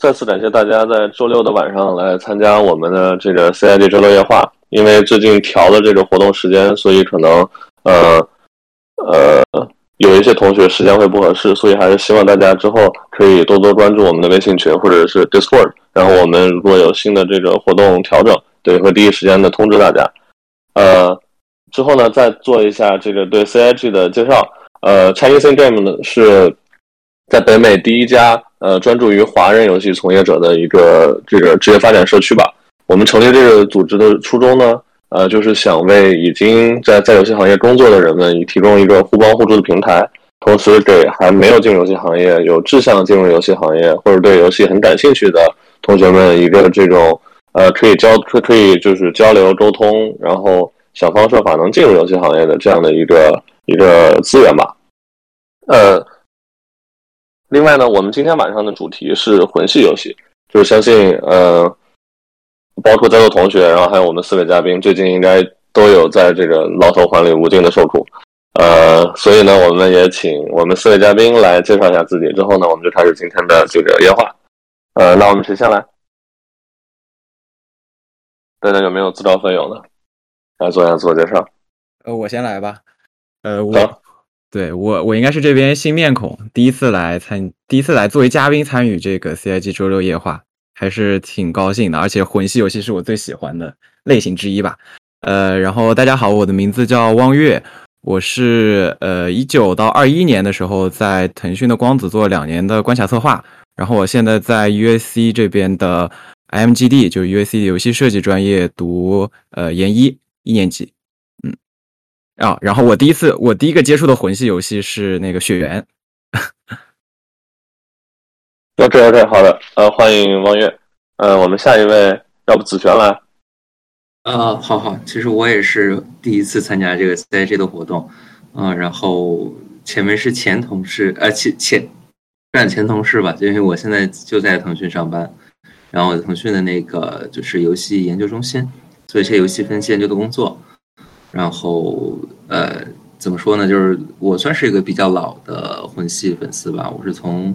再次感谢大家在周六的晚上来参加我们的这个 CID 周六夜话。因为最近调了这个活动时间，所以可能呃呃有一些同学时间会不合适，所以还是希望大家之后可以多多关注我们的微信群或者是 Discord。然后我们如果有新的这个活动调整，对会第一时间的通知大家。呃，之后呢再做一下这个对 CIG 的介绍。呃，Chinese Game 呢是在北美第一家呃专注于华人游戏从业者的一个这个职业发展社区吧。我们成立这个组织的初衷呢，呃，就是想为已经在在游戏行业工作的人们提供一个互帮互助的平台，同时给还没有进入游戏行业、有志向进入游戏行业或者对游戏很感兴趣的同学们一个这种呃可以交可可以就是交流沟通，然后想方设法能进入游戏行业的这样的一个一个资源吧。呃，另外呢，我们今天晚上的主题是魂系游戏，就是相信呃，包括在座同学，然后还有我们四位嘉宾，最近应该都有在这个牢头环里无尽的受苦。呃，所以呢，我们也请我们四位嘉宾来介绍一下自己，之后呢，我们就开始今天的这个夜话。呃，那我们谁先来？大家有没有自告奋勇的来做一下自我介绍？呃，我先来吧。呃，我。对我，我应该是这边新面孔，第一次来参，第一次来作为嘉宾参与这个 CIG 周六夜话，还是挺高兴的。而且魂系游戏是我最喜欢的类型之一吧。呃，然后大家好，我的名字叫汪月，我是呃一九到二一年的时候在腾讯的光子做两年的关卡策划，然后我现在在 UAC 这边的 MGD，就是 UAC 游戏设计专业读呃研一一年级。啊，然后我第一次，我第一个接触的魂系游戏是那个《血缘 》。OK OK，好的，呃，欢迎王月，呃，我们下一位，要不子璇来？啊，好好，其实我也是第一次参加这个 CIG 的活动，嗯，然后前面是前同事，呃，前前算前同事吧，因为我现在就在腾讯上班，然后腾讯的那个就是游戏研究中心做一些游戏分析研究的工作。然后，呃，怎么说呢？就是我算是一个比较老的魂系粉丝吧。我是从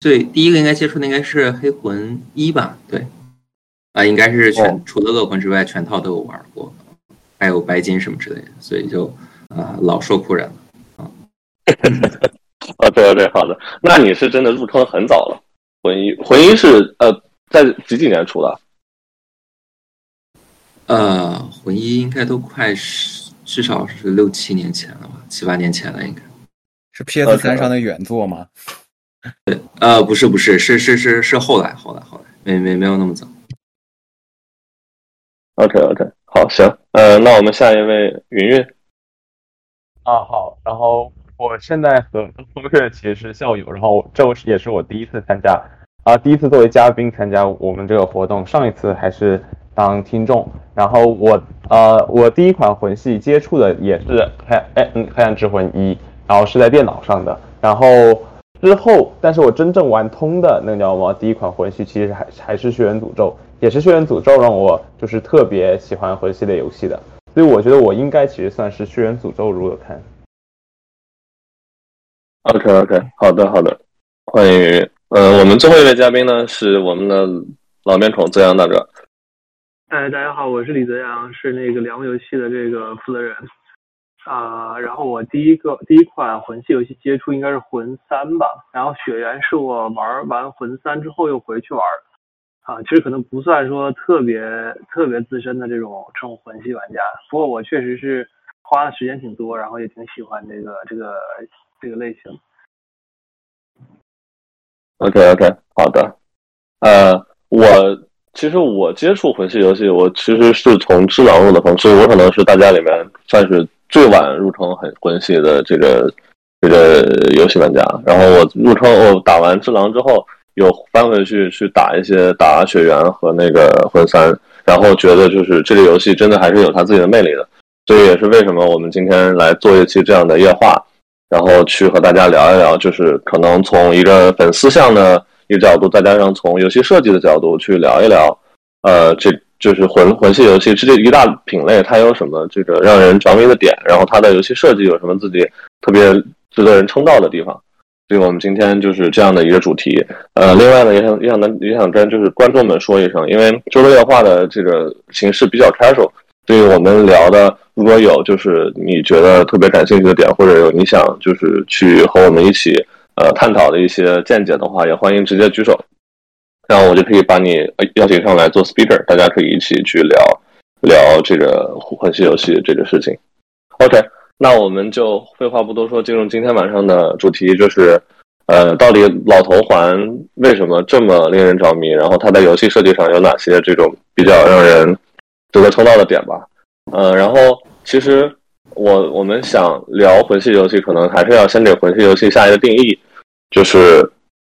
最第一个应该接触的应该是黑魂一吧？对，啊，应该是全除了恶魂之外，全套都有玩过，还有白金什么之类的，所以就啊，老受苦人了啊。啊，对对，好的。那你是真的入坑很早了。魂一魂一是呃，在几几年出的？呃，魂一应该都快是至少是六七年前了吧，七八年前了，应该是 PS 三上的原作吗？对，呃，不是，不是，是是是是后来，后来，后来，没没没有那么早。OK OK，好，行，呃，那我们下一位云云。啊，好，然后我现在和 风月其实是校友，然后这是也是我第一次参加啊，第一次作为嘉宾参加我们这个活动，上一次还是。当听众，然后我呃，我第一款魂系接触的也是黑哎嗯黑暗之魂一，然后是在电脑上的，然后之后，但是我真正玩通的那个叫什么？第一款魂系其实还还是血缘诅咒，也是血缘诅咒让我就是特别喜欢魂系列游戏的，所以我觉得我应该其实算是血缘诅咒入的坑。OK OK，好的好的，欢迎呃，我们最后一位嘉宾呢是我们的老面孔泽阳大哥。哎，大家好，我是李泽阳，是那个良游戏的这个负责人啊。然后我第一个第一款魂系游戏接触应该是魂三吧，然后血缘是我玩完魂三之后又回去玩啊。其实可能不算说特别特别资深的这种这种魂系玩家，不过我确实是花的时间挺多，然后也挺喜欢这个这个这个类型。OK OK，好的，呃，我。其实我接触魂系游戏，我其实是从只狼入的坑，所以我可能是大家里面算是最晚入坑很魂系的这个这个游戏玩家。然后我入坑，我打完只狼之后，又翻回去去打一些打血缘和那个魂三，然后觉得就是这个游戏真的还是有它自己的魅力的。所以也是为什么我们今天来做一期这样的夜话，然后去和大家聊一聊，就是可能从一个粉丝向的。一个角度，再加上从游戏设计的角度去聊一聊，呃，这就是魂魂系游戏这一大品类，它有什么这个让人着迷的点，然后它的游戏设计有什么自己特别值得人称道的地方。所以我们今天就是这样的一个主题。呃，另外呢，也想也想跟也想跟就是观众们说一声，因为周六夜话的这个形式比较 casual，所以我们聊的如果有就是你觉得特别感兴趣的点，或者有你想就是去和我们一起呃探讨的一些见解的话，也欢迎直接举手，然后我就可以把你邀请上来做 speaker，大家可以一起去聊聊这个魂系游戏这个事情。OK。那我们就废话不多说，进入今天晚上的主题，就是，呃，到底老头环为什么这么令人着迷？然后它在游戏设计上有哪些这种比较让人值得称道的点吧？呃，然后其实我我们想聊魂系游戏，可能还是要先给魂系游戏下一个定义，就是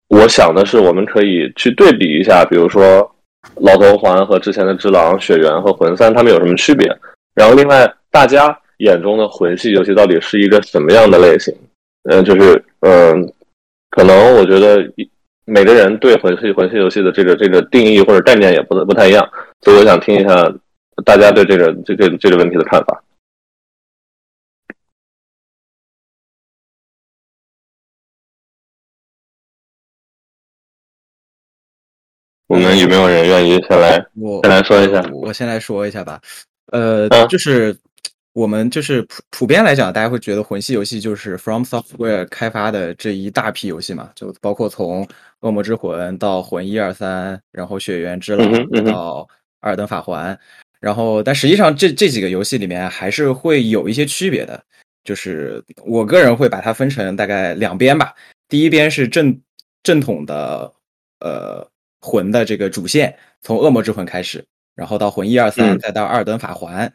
我想的是，我们可以去对比一下，比如说老头环和之前的只狼、血缘和魂三，它们有什么区别？然后另外大家。眼中的魂系游戏到底是一个什么样的类型？嗯，就是嗯，可能我觉得每个人对魂系魂系游戏的这个这个定义或者概念也不不太一样，所以我想听一下大家对这个这个这个问题的看法。我们有没有人愿意先来？我先来说一下。我先来说一下吧。呃，就是。我们就是普普遍来讲，大家会觉得魂系游戏就是 From Software 开发的这一大批游戏嘛，就包括从《恶魔之魂》到《魂一二三》，然后《血缘之狼》到《艾尔登法环》，然后但实际上这这几个游戏里面还是会有一些区别的，就是我个人会把它分成大概两边吧。第一边是正正统的呃魂的这个主线，从《恶魔之魂》开始，然后到《魂一二三》，再到《二等法环》。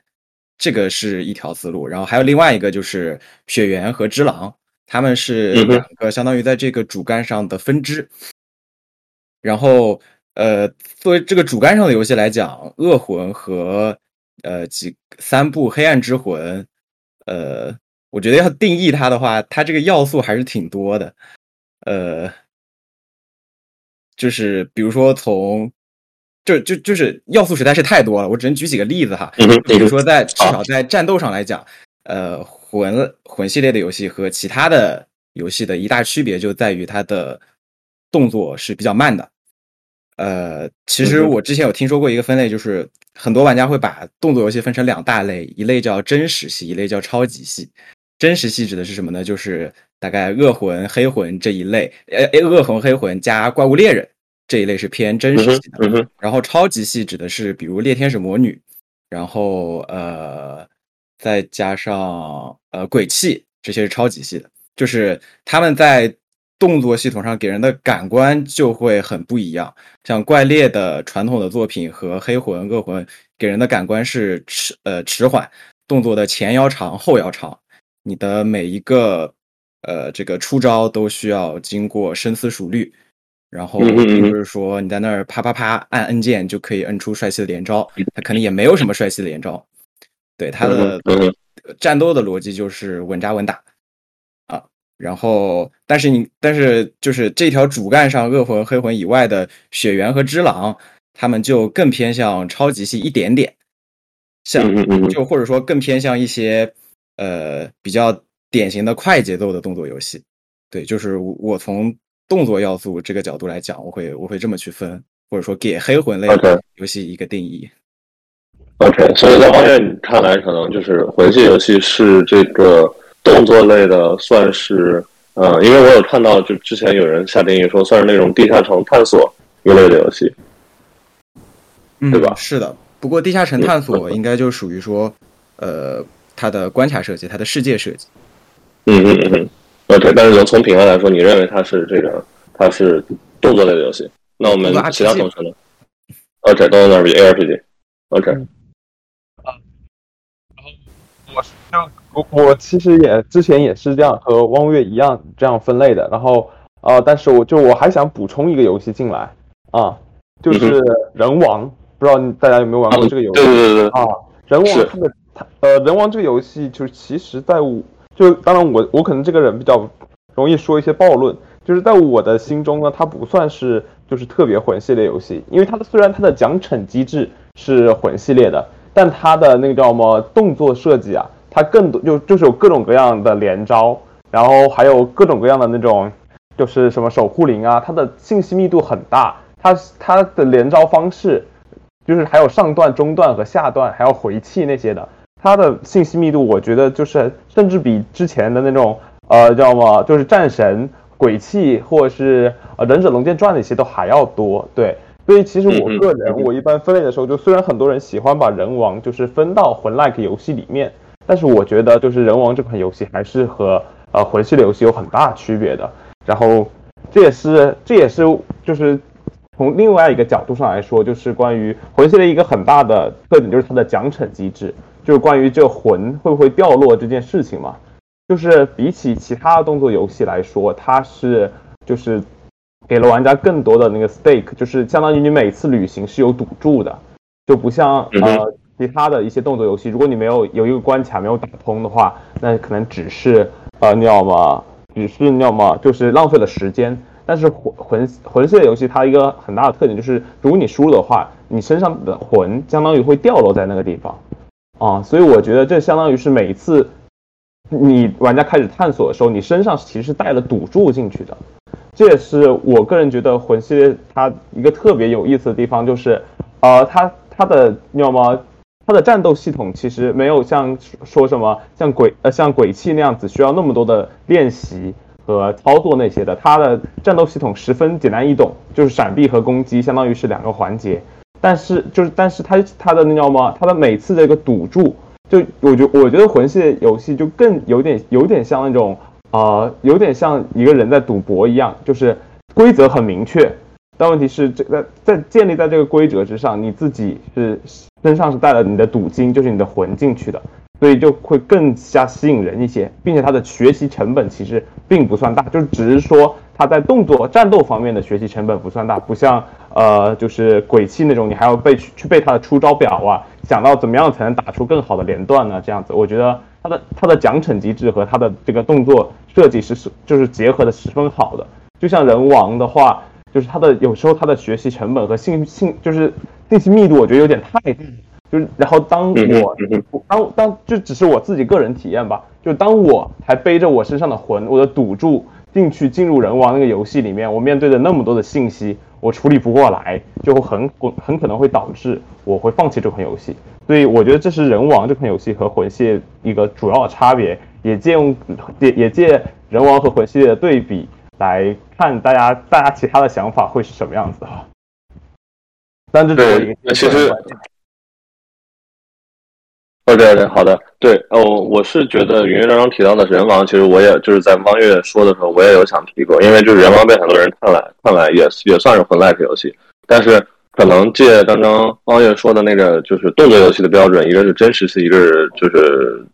这个是一条思路，然后还有另外一个就是雪原和之狼，他们是两个相当于在这个主干上的分支。然后，呃，作为这个主干上的游戏来讲，恶魂和呃几三部黑暗之魂，呃，我觉得要定义它的话，它这个要素还是挺多的，呃，就是比如说从。就就就是要素实在是太多了，我只能举几个例子哈。比如说，在至少在战斗上来讲，呃，魂魂系列的游戏和其他的游戏的一大区别就在于它的动作是比较慢的。呃，其实我之前有听说过一个分类，就是很多玩家会把动作游戏分成两大类，一类叫真实系，一类叫超级系。真实系指的是什么呢？就是大概恶魂、黑魂这一类，呃，恶魂、黑魂加怪物猎人。这一类是偏真实系的，然后超级系指的是比如猎天使魔女，然后呃再加上呃鬼泣，这些是超级系的，就是他们在动作系统上给人的感官就会很不一样。像怪猎的传统的作品和黑魂、恶魂给人的感官是迟呃迟缓，动作的前摇长后摇长，你的每一个呃这个出招都需要经过深思熟虑。然后并不是说你在那儿啪啪啪按按键就可以摁出帅气的连招，他可能也没有什么帅气的连招。对他的战斗的逻辑就是稳扎稳打啊。然后，但是你但是就是这条主干上恶魂黑魂以外的血缘和之狼，他们就更偏向超级系一点点，像就或者说更偏向一些呃比较典型的快节奏的动作游戏。对，就是我从。动作要素这个角度来讲，我会我会这么去分，或者说给黑魂类游戏一个定义。OK，所以在方面看来，可能就是魂系游戏是这个动作类的，算是呃，因为我有看到，就之前有人下定义说，算是那种地下城探索一类的游戏，对吧？是的，不过地下城探索应该就属于说，呃，它的关卡设计，它的世界设计。嗯嗯嗯嗯。OK，但是从品类来说，你认为它是这个，它是动作类的游戏？那我们其他同学呢？OK，都在那儿比 ARPG。OK。啊，然后我就我我其实也之前也是这样和汪月一样这样分类的。然后啊，但是我就我还想补充一个游戏进来啊，就是人王，不知道大家有没有玩过这个游戏？对对对啊，人王它的它呃人王这个游戏就是其实在我。就当然，我我可能这个人比较容易说一些暴论，就是在我的心中呢，它不算是就是特别魂系列游戏，因为它的虽然它的奖惩机制是魂系列的，但它的那个叫什么动作设计啊，它更多就就是有各种各样的连招，然后还有各种各样的那种就是什么守护灵啊，它的信息密度很大，它它的连招方式，就是还有上段、中段和下段，还有回气那些的，它的信息密度，我觉得就是甚至比之前的那种呃叫什么，就是战神、鬼泣或者是呃忍者龙剑传那些都还要多。对，所以其实我个人，我一般分类的时候，就虽然很多人喜欢把人王就是分到魂 like 游戏里面，但是我觉得就是人王这款游戏还是和呃魂系的游戏有很大区别的。然后，这也是这也是就是从另外一个角度上来说，就是关于魂系的一个很大的特点，就是它的奖惩机制，就是关于这魂会不会掉落这件事情嘛。就是比起其他的动作游戏来说，它是就是给了玩家更多的那个 stake，就是相当于你每次旅行是有赌注的，就不像呃其他的一些动作游戏，如果你没有有一个关卡没有打通的话，那可能只是呃你要么。只是要么就是浪费了时间，但是魂魂魂系列游戏它一个很大的特点就是，如果你输了的话，你身上的魂相当于会掉落在那个地方，啊，所以我觉得这相当于是每一次你玩家开始探索的时候，你身上其实是带了赌注进去的，这也是我个人觉得魂系列它一个特别有意思的地方，就是，呃，它它的要么。它的战斗系统其实没有像说什么像鬼呃像鬼泣那样子需要那么多的练习和操作那些的，它的战斗系统十分简单易懂，就是闪避和攻击相当于是两个环节。但是就是但是它它的那叫什么？它的每次这个赌注，就我觉我觉得魂系的游戏就更有点有点像那种呃有点像一个人在赌博一样，就是规则很明确。但问题是，这个在建立在这个规则之上，你自己是身上是带了你的赌金，就是你的魂进去的，所以就会更加吸引人一些，并且它的学习成本其实并不算大，就只是说它在动作战斗方面的学习成本不算大，不像呃就是鬼泣那种，你还要背去背它的出招表啊，想到怎么样才能打出更好的连段呢？这样子，我觉得它的它的奖惩机制和它的这个动作设计是是就是结合的十分好的，就像人王的话。就是它的有时候它的学习成本和信信就是信息密度，我觉得有点太大。就是然后当我当当就只是我自己个人体验吧。就当我还背着我身上的魂，我的赌注进去进入人王那个游戏里面，我面对的那么多的信息，我处理不过来，就会很很可能会导致我会放弃这款游戏。所以我觉得这是人王这款游戏和魂系一个主要的差别，也借用也也借人王和魂系列的对比。来看大家，大家其他的想法会是什么样子哈？但这对，其实，OK OK，好的，对哦，我是觉得云云刚刚提到的人王，其实我也就是在汪月说的时候，我也有想提过，因为就是人王被很多人看来看来也也算是魂 like 游戏，但是可能借刚刚汪月说的那个就是动作游戏的标准，一个是真实系，一个是就是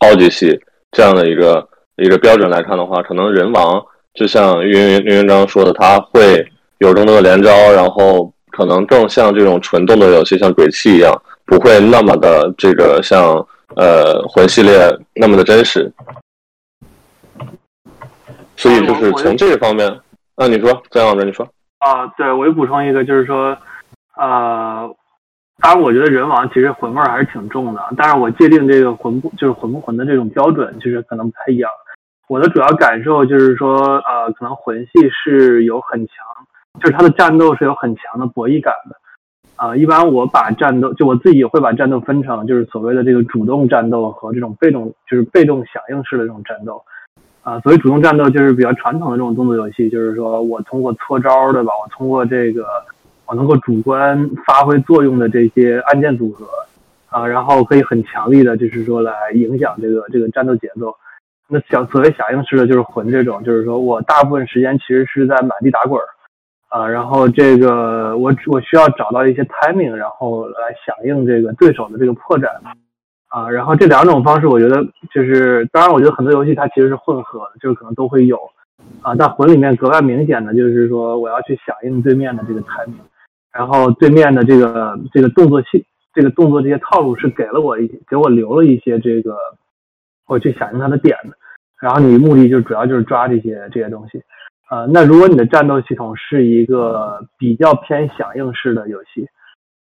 超级系这样的一个一个标准来看的话，可能人王。就像云云云云刚说的，他会有更多的连招，然后可能更像这种纯动作游戏，像鬼泣一样，不会那么的这个像呃魂系列那么的真实。所以就是从这个方面，啊，你说，再往这你说。啊，对，我又补充一个，就是说，呃，当然，我觉得人王其实魂味儿还是挺重的，但是我界定这个魂不就是魂不魂的这种标准，其实可能不太一样。我的主要感受就是说，呃，可能魂系是有很强，就是它的战斗是有很强的博弈感的，啊，一般我把战斗，就我自己会把战斗分成，就是所谓的这个主动战斗和这种被动，就是被动响应式的这种战斗，啊，所谓主动战斗就是比较传统的这种动作游戏，就是说我通过搓招，对吧？我通过这个，我能够主观发挥作用的这些按键组合，啊，然后可以很强力的，就是说来影响这个这个战斗节奏。那响所谓响应式的就是魂这种，就是说我大部分时间其实是在满地打滚儿，啊，然后这个我我需要找到一些 timing，然后来响应这个对手的这个破绽，啊，然后这两种方式我觉得就是，当然我觉得很多游戏它其实是混合的，就是可能都会有，啊，但魂里面格外明显的就是说我要去响应对面的这个 timing，然后对面的这个这个动作戏，这个动作这些套路是给了我一给我留了一些这个。我去响应他的点的，然后你目的就主要就是抓这些这些东西，呃，那如果你的战斗系统是一个比较偏响应式的游戏，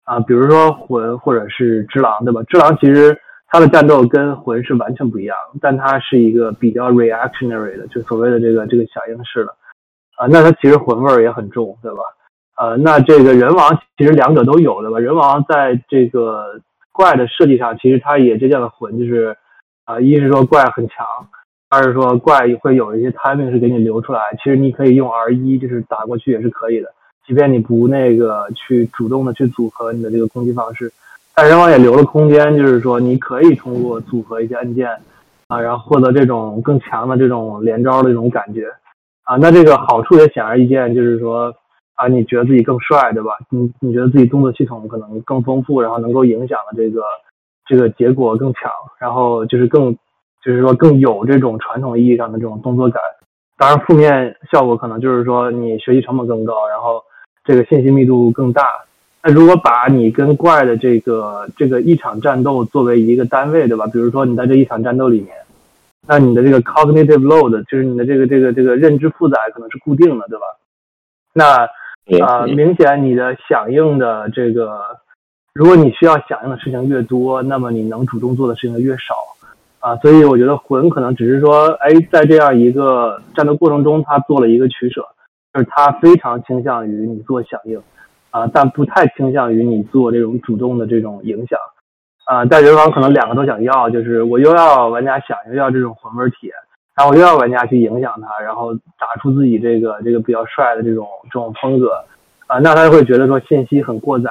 啊，比如说魂或者是只狼，对吧？只狼其实它的战斗跟魂是完全不一样，但它是一个比较 reactionary 的，就所谓的这个这个响应式的，啊，那它其实魂味儿也很重，对吧？呃，那这个人王其实两者都有的吧？人王在这个怪的设计上，其实它也借鉴了魂，就是啊，一是说怪很强，二是说怪会有一些 timing 是给你留出来，其实你可以用 R 一就是打过去也是可以的，即便你不那个去主动的去组合你的这个攻击方式。但人王也留了空间，就是说你可以通过组合一些按键，啊，然后获得这种更强的这种连招的这种感觉，啊，那这个好处也显而易见，就是说啊，你觉得自己更帅，对吧？你你觉得自己动作系统可能更丰富，然后能够影响的这个这个结果更强，然后就是更就是说更有这种传统意义上的这种动作感。当然，负面效果可能就是说你学习成本更高，然后这个信息密度更大。那如果把你跟怪的这个这个一场战斗作为一个单位，对吧？比如说你在这一场战斗里面，那你的这个 cognitive load 就是你的这个这个这个认知负载可能是固定的，对吧？那啊，明显你的响应的这个，如果你需要响应的事情越多，那么你能主动做的事情越少啊。所以我觉得魂可能只是说，哎，在这样一个战斗过程中，他做了一个取舍，就是他非常倾向于你做响应。啊，但不太倾向于你做这种主动的这种影响，啊，但人王可能两个都想要，就是我又要玩家想，又要这种魂味体，然后我又要玩家去影响他，然后打出自己这个这个比较帅的这种这种风格，啊，那他就会觉得说信息很过载。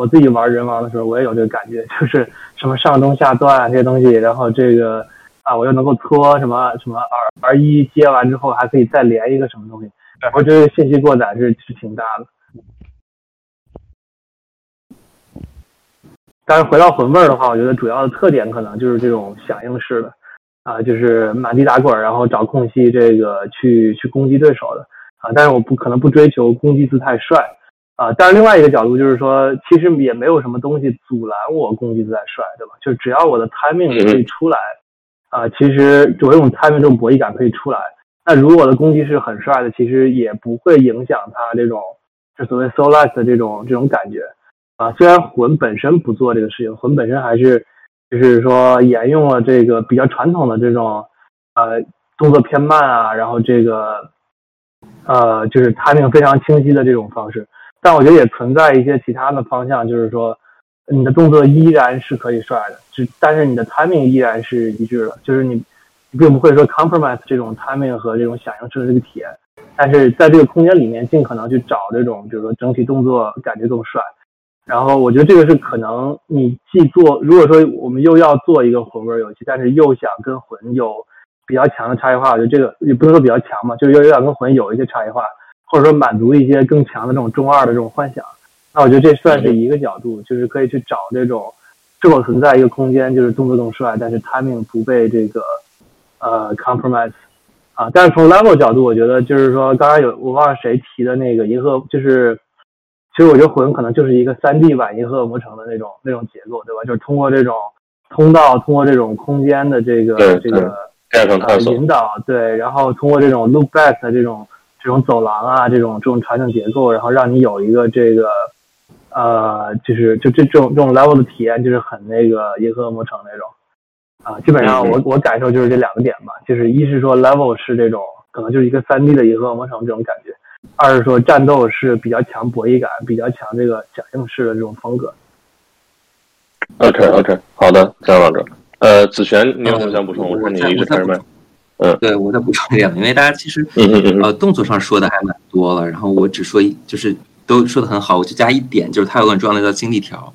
我自己玩人王的时候，我也有这个感觉，就是什么上中下段这些东西，然后这个啊，我又能够搓什么什么 R R 一接完之后还可以再连一个什么东西，我觉得信息过载是是挺大的。但是回到魂味儿的话，我觉得主要的特点可能就是这种响应式的，啊，就是满地打滚，然后找空隙这个去去攻击对手的，啊，但是我不可能不追求攻击姿态帅，啊，但是另外一个角度就是说，其实也没有什么东西阻拦我攻击姿态帅，对吧？就只要我的 timing 可以出来，啊，其实我用 timing 这种博弈感可以出来，那如果我的攻击是很帅的，其实也不会影响他这种就所谓 so less 的这种这种感觉。啊，虽然魂本身不做这个事情，魂本身还是就是说沿用了这个比较传统的这种呃动作偏慢啊，然后这个呃就是 timing 非常清晰的这种方式，但我觉得也存在一些其他的方向，就是说你的动作依然是可以帅的，就但是你的 timing 依然是一致的，就是你并不会说 compromise 这种 timing 和这种响应式的这个体验，但是在这个空间里面尽可能去找这种，比如说整体动作感觉更帅。然后我觉得这个是可能你既做，如果说我们又要做一个魂味游戏，但是又想跟魂有比较强的差异化，我觉得这个也不能说比较强嘛，就是又有点跟魂有一些差异化，或者说满足一些更强的这种中二的这种幻想。那我觉得这算是一个角度，就是可以去找这种是否存在一个空间，就是动作更帅，但是 timing 不被这个呃 compromise 啊。但是从 level 角度，我觉得就是说，刚才有我忘了谁提的那个银河，就是。其实我觉得魂可能就是一个三 D 版银河恶魔城的那种那种结构，对吧？就是通过这种通道，通过这种空间的这个这个呃引导，对，然后通过这种 look back 的这种这种走廊啊，这种这种场景结构，然后让你有一个这个呃，就是就这这种这种 level 的体验，就是很那个银河恶魔城那种啊。基本上我我感受就是这两个点吧，就是一是说 level 是这种可能就是一个三 D 的银河恶魔城这种感觉。二是说战斗是比较强博弈感，比较强这个响应式的这种风格。OK OK，好的，张老师。呃，子璇，你有什么想补充？我看你一直开着麦。嗯，对我再补充一点，因为大家其实呃动作上说的还蛮多了，然后我只说一，就是都说的很好，我就加一点，就是它有个很重要的叫精力条。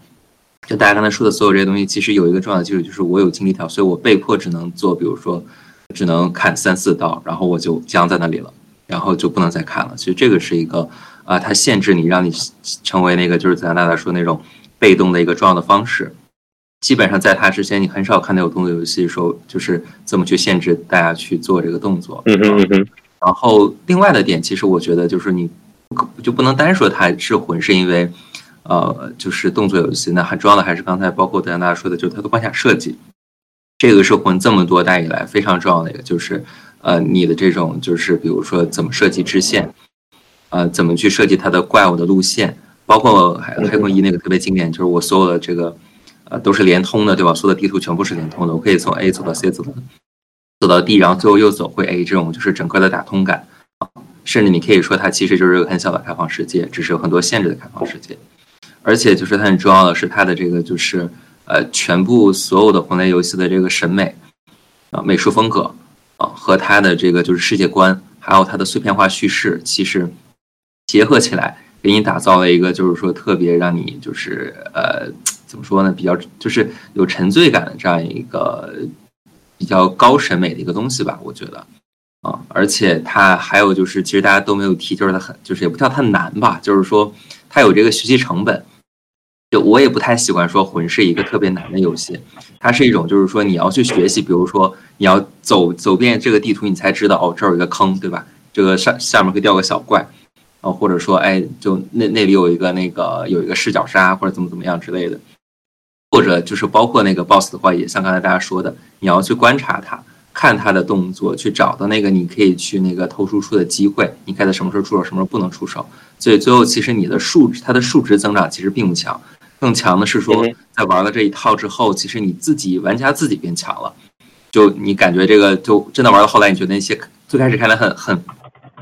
就大家刚才说的所有这些东西，其实有一个重要的基础，就是我有精力条，所以我被迫只能做，比如说只能看三四道，然后我就僵在那里了。然后就不能再看了。其实这个是一个啊，它限制你，让你成为那个就是咱大家说那种被动的一个重要的方式。基本上在它之前，你很少看到有动作游戏说就是这么去限制大家去做这个动作。嗯嗯嗯。然后另外的点，其实我觉得就是你就不能单说它是魂，是因为呃，就是动作游戏。那很重要的还是刚才包括大家说的，就是它的关卡设计。这个是魂这么多代以来非常重要的一个，就是。呃，你的这种就是比如说怎么设计支线，呃，怎么去设计它的怪物的路线，包括黑黑魂一那个特别经典，就是我所有的这个呃都是连通的，对吧？所有的地图全部是连通的，我可以从 A 走到 C，走到走到 D，然后最后又走回 A，这种就是整个的打通感啊。甚至你可以说它其实就是个很小的开放世界，只是有很多限制的开放世界。而且就是它很重要的是它的这个就是呃全部所有的魂类游戏的这个审美啊美术风格啊和它的这个就是世界观，还有它的碎片化叙事，其实结合起来给你打造了一个就是说特别让你就是呃怎么说呢比较就是有沉醉感的这样一个比较高审美的一个东西吧，我觉得。啊，而且它还有就是，其实大家都没有提，就是它很，就是也不叫它难吧，就是说它有这个学习成本。就我也不太喜欢说魂是一个特别难的游戏，它是一种就是说你要去学习，比如说你要走走遍这个地图，你才知道哦这儿有一个坑，对吧？这个上下面会掉个小怪，啊，或者说哎就那那里有一个那个有一个视角杀或者怎么怎么样之类的，或者就是包括那个 boss 的话，也像刚才大家说的，你要去观察它。看他的动作，去找到那个你可以去那个偷输出的机会，你看他什么时候出手，什么时候不能出手。所以最后其实你的数值，它的数值增长其实并不强，更强的是说在玩了这一套之后，其实你自己玩家自己变强了。就你感觉这个就真的玩到后来，你觉得那些最开始看来很很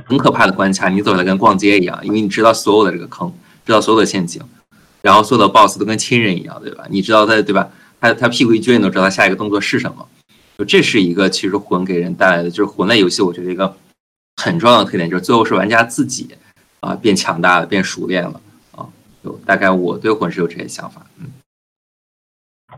很可怕的关卡，你走的跟逛街一样，因为你知道所有的这个坑，知道所有的陷阱，然后所有的 BOSS 都跟亲人一样，对吧？你知道他对吧？他他屁股一撅，你都知道他下一个动作是什么。就这是一个其实魂给人带来的，就是魂类游戏，我觉得一个很重要的特点，就是最后是玩家自己啊变强大了，变熟练了啊。就大概我对魂是有这些想法，嗯。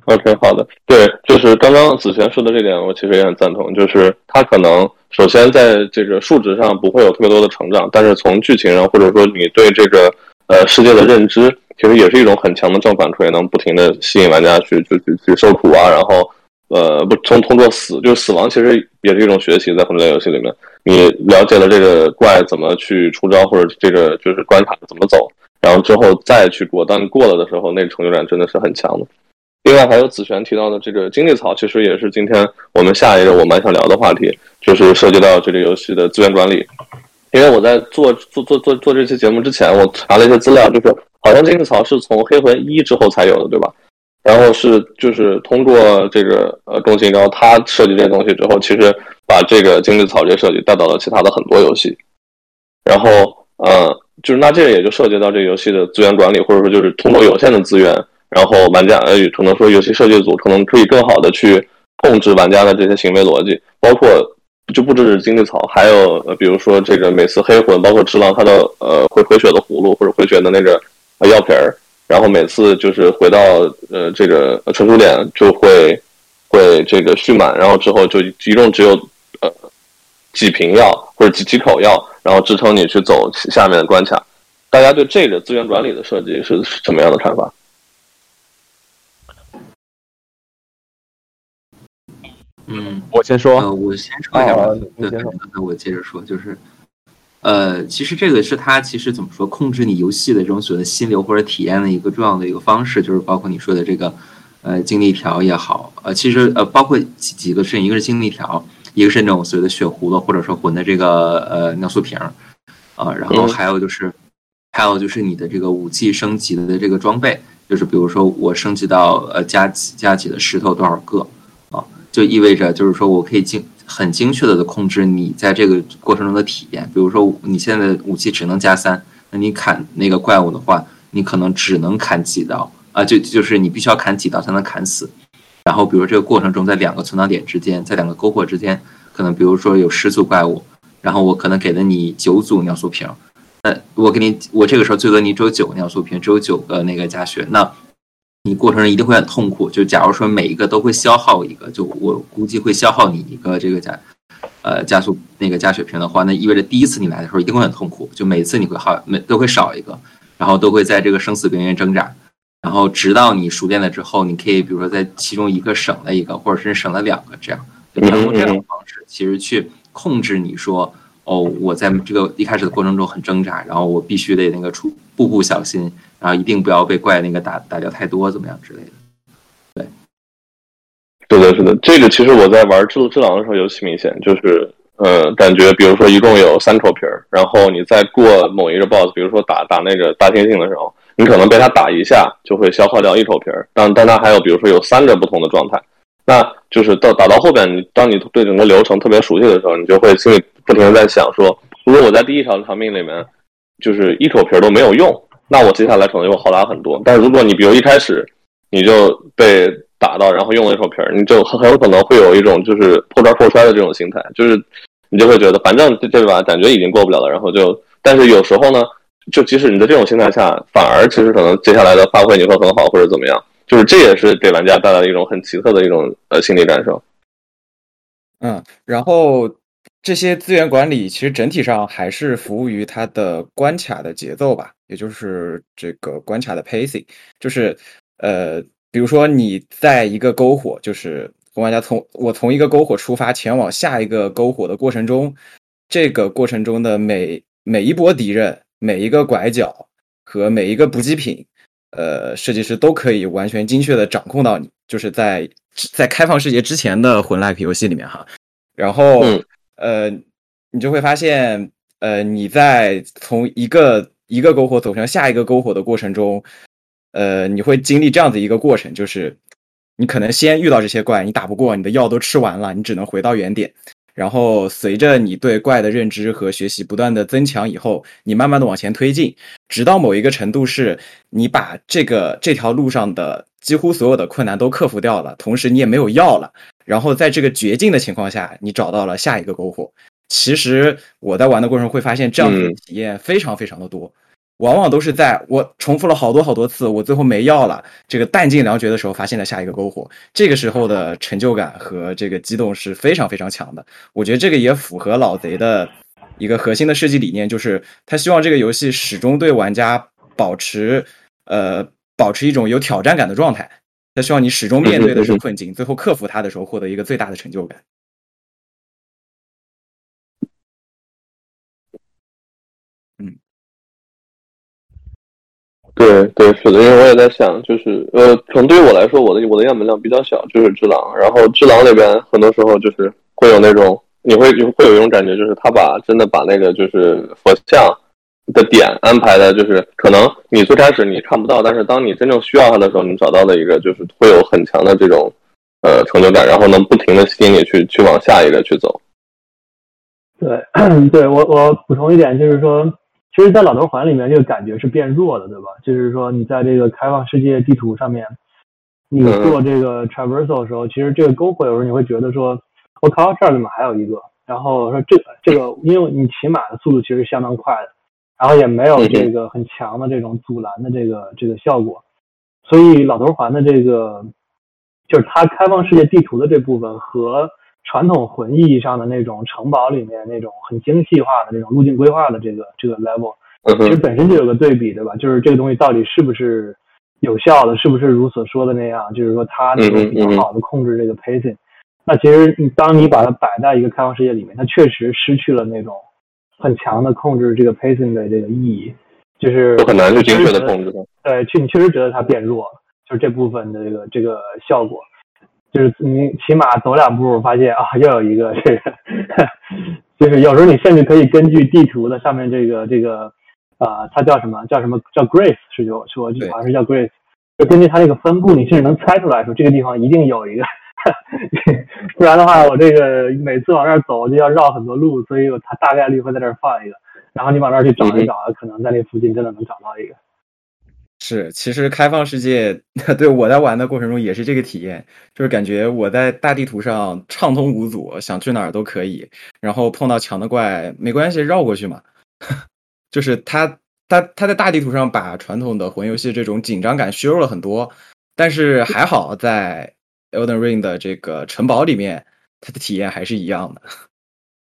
OK，好的，对，就是刚刚子璇说的这点，我其实也很赞同。就是他可能首先在这个数值上不会有特别多的成长，但是从剧情上或者说你对这个呃世界的认知，其实也是一种很强的正反馈，能不停的吸引玩家去去去去受苦啊，然后。呃，不，从通过死，就是死亡，其实也是一种学习，在魂类游戏里面，你了解了这个怪怎么去出招，或者这个就是关卡怎么走，然后之后再去过，当你过了的时候，那个成就感真的是很强的。另外，还有子璇提到的这个精力草，其实也是今天我们下一个我蛮想聊的话题，就是涉及到这个游戏的资源管理。因为我在做做做做做这期节目之前，我查了一些资料，就是好像精力草是从黑魂一之后才有的，对吧？然后是就是通过这个呃中信，然后他设计这些东西之后，其实把这个精致草这个设计带到了其他的很多游戏。然后呃，就是那这个也就涉及到这个游戏的资源管理，或者说就是通过有限的资源，然后玩家呃可能说游戏设计组可能可以更好的去控制玩家的这些行为逻辑，包括就不只是精致草，还有呃比如说这个每次黑魂，包括直狼它的呃回回血的葫芦或者回血的那个药瓶儿。然后每次就是回到呃这个存储点就会会这个蓄满，然后之后就一共只有呃几瓶药或者几几口药，然后支撑你去走下面的关卡。大家对这个资源管理的设计是什么样的看法？嗯，我先说，呃，我先说一下吧，对，那我接着说，就是。呃，其实这个是它其实怎么说，控制你游戏的这种所谓的心流或者体验的一个重要的一个方式，就是包括你说的这个，呃，精力条也好，呃，其实呃，包括几几个事情，一个是精力条，一个是那种所谓的血葫芦或者说魂的这个呃尿素瓶，啊，然后还有就是，还有就是你的这个武器升级的这个装备，就是比如说我升级到呃加几加几的石头多少个，啊，就意味着就是说我可以进。很精确的的控制你在这个过程中的体验，比如说你现在武器只能加三，那你砍那个怪物的话，你可能只能砍几刀啊，就就是你必须要砍几刀才能砍死。然后比如这个过程中，在两个存档点之间，在两个篝火之间，可能比如说有十组怪物，然后我可能给了你九组尿素瓶，那我给你我这个时候最多你只有九个尿素瓶，只有九个那个加血，那。你过程中一定会很痛苦，就假如说每一个都会消耗一个，就我估计会消耗你一个这个加，呃加速那个加血瓶的话，那意味着第一次你来的时候一定会很痛苦，就每次你会耗每都会少一个，然后都会在这个生死边缘挣扎，然后直到你熟练了之后，你可以比如说在其中一个省了一个，或者是省了两个，这样就通过这种方式，其实去控制你说哦，我在这个一开始的过程中很挣扎，然后我必须得那个出步步小心。然后一定不要被怪那个打打掉太多，怎么样之类的？对，是的，是的，这个其实我在玩《智智狼》的时候尤其明显，就是呃，感觉比如说一共有三口皮儿，然后你在过某一个 BOSS，比如说打打那个大猩猩的时候，你可能被它打一下就会消耗掉一口皮儿，但但它还有比如说有三个不同的状态，那就是到打到后边，你当你对整个流程特别熟悉的时候，你就会心里不停的在想说，如果我在第一条长命里面就是一口皮都没有用，那我接下来可能就会好打很多。但是如果你比如一开始你就被打到，然后用了一手皮儿，你就很有可能会有一种就是破罐破摔的这种心态，就是你就会觉得反正这这把感觉已经过不了了，然后就，但是有时候呢。就即使你在这种心态下，反而其实可能接下来的发挥你会很好，或者怎么样，就是这也是给玩家带来一种很奇特的一种呃心理感受。嗯，然后这些资源管理其实整体上还是服务于它的关卡的节奏吧，也就是这个关卡的 pacing，就是呃，比如说你在一个篝火，就是玩家从我从一个篝火出发前往下一个篝火的过程中，这个过程中的每每一波敌人。每一个拐角和每一个补给品，呃，设计师都可以完全精确的掌控到你，就是在在开放世界之前的魂 like 游戏里面哈。然后，呃，你就会发现，呃，你在从一个一个篝火走向下一个篝火的过程中，呃，你会经历这样子一个过程，就是你可能先遇到这些怪，你打不过，你的药都吃完了，你只能回到原点。然后随着你对怪的认知和学习不断的增强以后，你慢慢的往前推进，直到某一个程度是，你把这个这条路上的几乎所有的困难都克服掉了，同时你也没有药了。然后在这个绝境的情况下，你找到了下一个篝火。其实我在玩的过程会发现，这样的体验非常非常的多。往往都是在我重复了好多好多次，我最后没药了，这个弹尽粮绝的时候，发现了下一个篝火。这个时候的成就感和这个激动是非常非常强的。我觉得这个也符合老贼的一个核心的设计理念，就是他希望这个游戏始终对玩家保持呃保持一种有挑战感的状态。他希望你始终面对的是困境，最后克服它的时候，获得一个最大的成就感。对对是的，因为我也在想，就是呃，可能对于我来说，我的我的样本量比较小，就是智狼，然后智狼里边很多时候就是会有那种，你会会有一种感觉，就是他把真的把那个就是佛像的点安排的，就是可能你最开始你看不到，但是当你真正需要它的时候，你找到的一个就是会有很强的这种呃成就感，然后能不停的吸引你去去往下一个去走。对，对我我补充一点就是说。其实，在老头环里面，这个感觉是变弱的，对吧？就是说，你在这个开放世界地图上面，你做这个 traversal 的时候，其实这个篝火有时候你会觉得说，我靠，这儿怎么还有一个？然后说这这个，因为你骑马的速度其实相当快的，然后也没有这个很强的这种阻拦的这个这个效果，所以老头环的这个，就是它开放世界地图的这部分和。传统魂意义上的那种城堡里面那种很精细化的那种路径规划的这个这个 level，其实本身就有个对比，对吧？就是这个东西到底是不是有效的，是不是如所说的那样？就是说它能够比较好的控制这个 pacing。那其实你当你把它摆在一个开放世界里面，它确实失去了那种很强的控制这个 pacing 的这个意义，就是很难去精确的控制它。对，确你确实觉得它变弱了，就是这部分的这个这个效果。就是你起码走两步，发现啊，又有一个这个，就是有时候你甚至可以根据地图的上面这个这个，啊，它叫什么叫什么叫 Grace 是就说好像是叫 Grace，就根据它这个分布，你甚至能猜出来说这个地方一定有一个，不然的话，我这个每次往那儿走就要绕很多路，所以它大概率会在这儿放一个，然后你往那儿去找一找，可能在那附近真的能找到一个。是，其实开放世界 对我在玩的过程中也是这个体验，就是感觉我在大地图上畅通无阻，想去哪儿都可以。然后碰到强的怪没关系，绕过去嘛。就是他他他在大地图上把传统的魂游戏这种紧张感削弱了很多，但是还好在 Elden Ring 的这个城堡里面，它的体验还是一样的。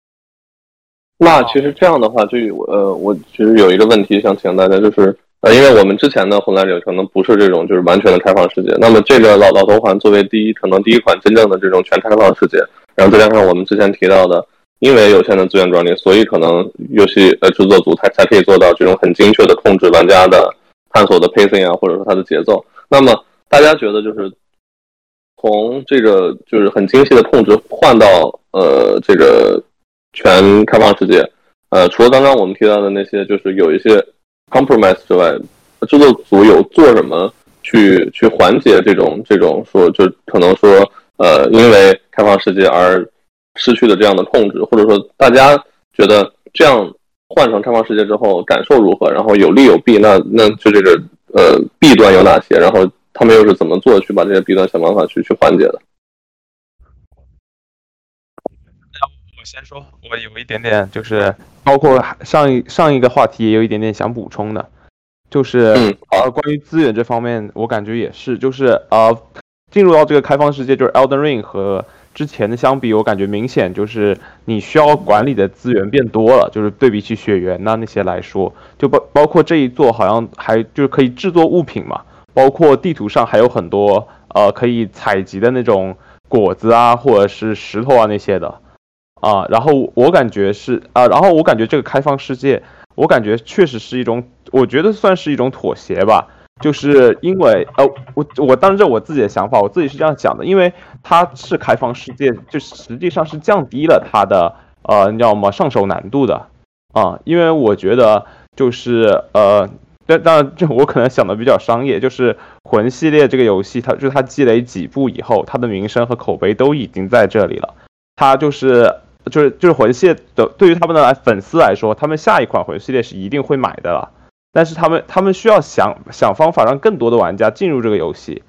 那其实这样的话，就呃，我其实有一个问题想请大家，就是。呃，因为我们之前的《混乱者》可能不是这种就是完全的开放世界，那么这个老老头环作为第一，可能第一款真正的这种全开放世界，然后再加上我们之前提到的，因为有限的资源专利，所以可能游戏呃制作组才才可以做到这种很精确的控制玩家的探索的 pacing 啊，或者说它的节奏。那么大家觉得就是从这个就是很精细的控制换到呃这个全开放世界，呃，除了刚刚我们提到的那些，就是有一些。Compromise 之外，制作组有做什么去去缓解这种这种说就可能说呃因为开放世界而失去的这样的控制，或者说大家觉得这样换成开放世界之后感受如何？然后有利有弊，那那就这个呃弊端有哪些？然后他们又是怎么做去把这些弊端想办法去去缓解的？先说，我有一点点就是包括上一上一个话题也有一点点想补充的，就是呃关于资源这方面，我感觉也是，就是呃进入到这个开放世界，就是 Elden Ring 和。之前的相比，我感觉明显就是你需要管理的资源变多了，就是对比起血缘呐那些来说，就包包括这一座好像还就是可以制作物品嘛，包括地图上还有很多呃可以采集的那种果子啊，或者是石头啊那些的啊，然后我感觉是啊，然后我感觉这个开放世界，我感觉确实是一种，我觉得算是一种妥协吧。就是因为呃，我我当然这我自己的想法，我自己是这样想的，因为它是开放世界，就实际上是降低了它的呃，你知道吗？上手难度的啊，因为我觉得就是呃，但当然这我可能想的比较商业，就是魂系列这个游戏，它就它积累几部以后，它的名声和口碑都已经在这里了，它就是就是就是魂系的，对于他们的来粉丝来说，他们下一款魂系列是一定会买的了。但是他们他们需要想想方法让更多的玩家进入这个游戏，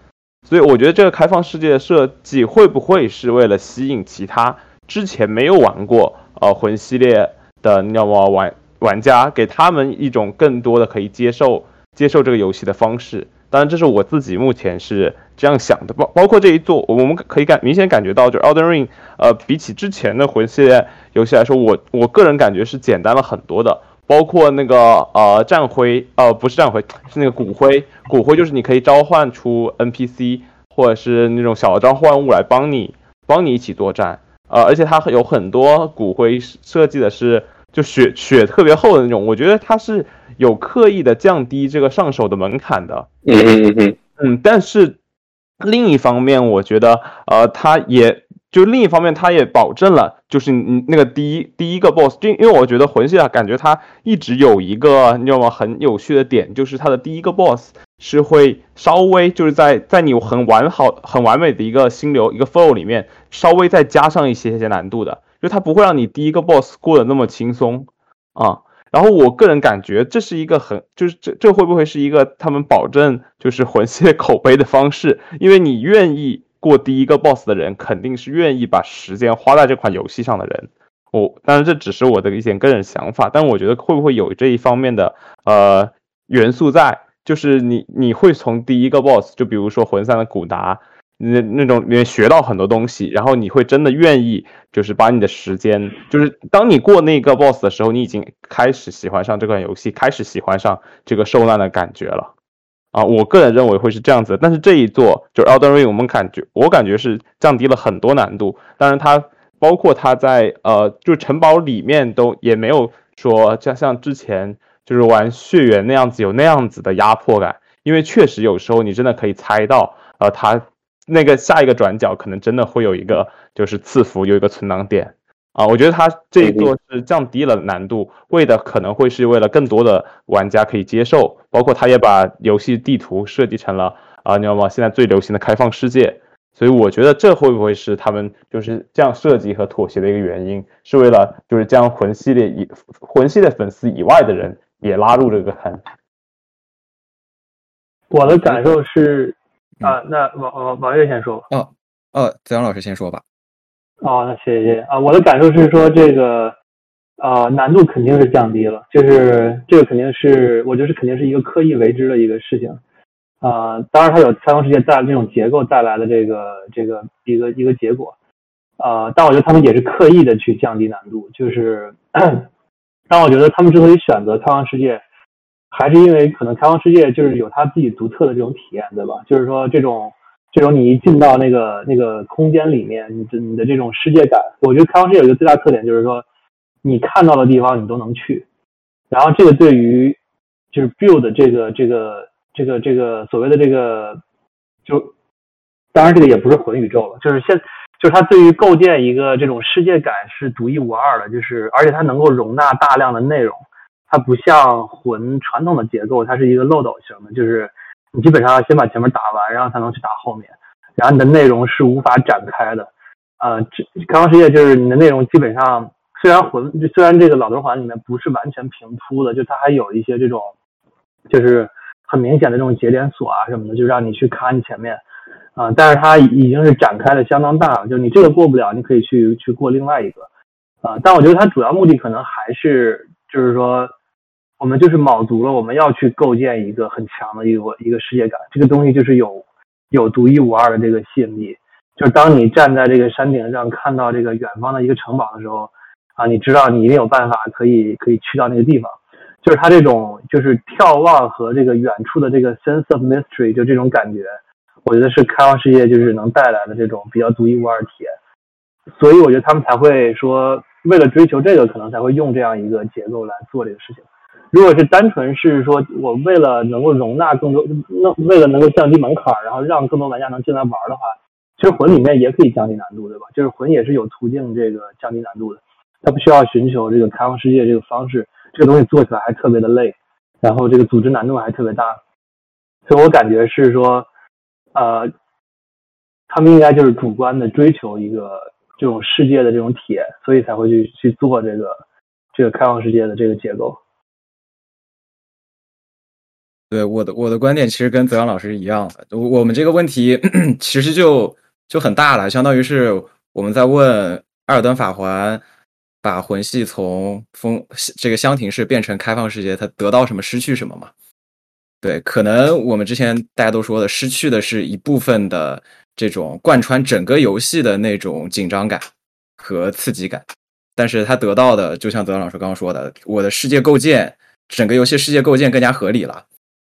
所以我觉得这个开放世界的设计会不会是为了吸引其他之前没有玩过呃魂系列的你知道吗玩玩家，给他们一种更多的可以接受接受这个游戏的方式。当然，这是我自己目前是这样想的。包包括这一座，我们可以感明显感觉到，就是 Elden Ring，呃，比起之前的魂系列游戏来说，我我个人感觉是简单了很多的。包括那个呃战灰呃不是战灰是那个骨灰骨灰就是你可以召唤出 NPC 或者是那种小的召唤物来帮你帮你一起作战呃而且它有很多骨灰设计的是就血血特别厚的那种我觉得它是有刻意的降低这个上手的门槛的嗯嗯嗯嗯但是另一方面我觉得呃他也。就另一方面，他也保证了，就是你那个第一第一个 boss，就因为我觉得魂系啊，感觉它一直有一个你知道吗？很有趣的点，就是它的第一个 boss 是会稍微就是在在你很完好很完美的一个心流一个 flow 里面，稍微再加上一些些难度的，就它不会让你第一个 boss 过得那么轻松啊。然后我个人感觉这是一个很就是这这会不会是一个他们保证就是魂系列口碑的方式？因为你愿意。过第一个 boss 的人肯定是愿意把时间花在这款游戏上的人。我当然这只是我的一点个人想法，但我觉得会不会有这一方面的呃元素在？就是你你会从第一个 boss，就比如说魂三的古达那那种里面学到很多东西，然后你会真的愿意就是把你的时间，就是当你过那个 boss 的时候，你已经开始喜欢上这款游戏，开始喜欢上这个受难的感觉了。啊，我个人认为会是这样子，但是这一座就是 Elden Ring，我们感觉我感觉是降低了很多难度。当然，它包括它在呃，就城堡里面都也没有说像像之前就是玩血缘那样子有那样子的压迫感，因为确实有时候你真的可以猜到，呃，它那个下一个转角可能真的会有一个就是赐福，有一个存档点。啊，我觉得它这一座是降低了难度，为的可能会是为了更多的玩家可以接受，包括它也把游戏地图设计成了啊，你知道吗？现在最流行的开放世界，所以我觉得这会不会是他们就是这样设计和妥协的一个原因，是为了就是将魂系列以魂系列粉丝以外的人也拉入这个坑。我的感受是啊，那王王王月先说吧。哦哦，子阳老师先说吧。哦，那谢谢啊！我的感受是说，这个啊难度肯定是降低了，就是这个肯定是，我觉得是肯定是一个刻意为之的一个事情啊。当然，它有开放世界带这种结构带来的这个这个一个一个结果啊，但我觉得他们也是刻意的去降低难度，就是，但我觉得他们之所以选择开放世界，还是因为可能开放世界就是有它自己独特的这种体验，对吧？就是说这种。这种你一进到那个那个空间里面，你的你的这种世界感，我觉得开放世界有一个最大特点就是说，你看到的地方你都能去，然后这个对于就是 build 这个这个这个这个所谓的这个，就当然这个也不是混宇宙了，就是现就是它对于构建一个这种世界感是独一无二的，就是而且它能够容纳大量的内容，它不像魂传统的结构，它是一个漏斗型的，就是你基本上要先把前面打完，然后才能去打后面，然后你的内容是无法展开的。呃，这开放世界就是你的内容基本上虽然魂虽然这个老头环里面不是完全平铺的，就它还有一些这种就是很明显的这种节点锁啊什么的，就让你去看前面。啊，但是它已经是展开的相当大了，就你这个过不了，你可以去去过另外一个，啊，但我觉得它主要目的可能还是就是说，我们就是卯足了我们要去构建一个很强的一个一个世界感，这个东西就是有有独一无二的这个吸引力，就是当你站在这个山顶上看到这个远方的一个城堡的时候，啊，你知道你一定有办法可以可以去到那个地方，就是它这种就是眺望和这个远处的这个 sense of mystery 就这种感觉。我觉得是开放世界就是能带来的这种比较独一无二体验，所以我觉得他们才会说，为了追求这个，可能才会用这样一个结构来做这个事情。如果是单纯是说我为了能够容纳更多，那为了能够降低门槛，然后让更多玩家能进来玩的话，其实魂里面也可以降低难度，对吧？就是魂也是有途径这个降低难度的，它不需要寻求这个开放世界这个方式，这个东西做起来还特别的累，然后这个组织难度还特别大，所以我感觉是说。呃，他们应该就是主观的追求一个这种世界的这种体验，所以才会去去做这个这个开放世界的这个结构。对我的我的观点其实跟泽阳老师一样的，我们这个问题 其实就就很大了，相当于是我们在问艾尔登法环把魂系从封这个箱庭式变成开放世界，它得到什么，失去什么嘛？对，可能我们之前大家都说的，失去的是一部分的这种贯穿整个游戏的那种紧张感和刺激感，但是他得到的，就像泽阳老师刚刚说的，我的世界构建，整个游戏世界构建更加合理了，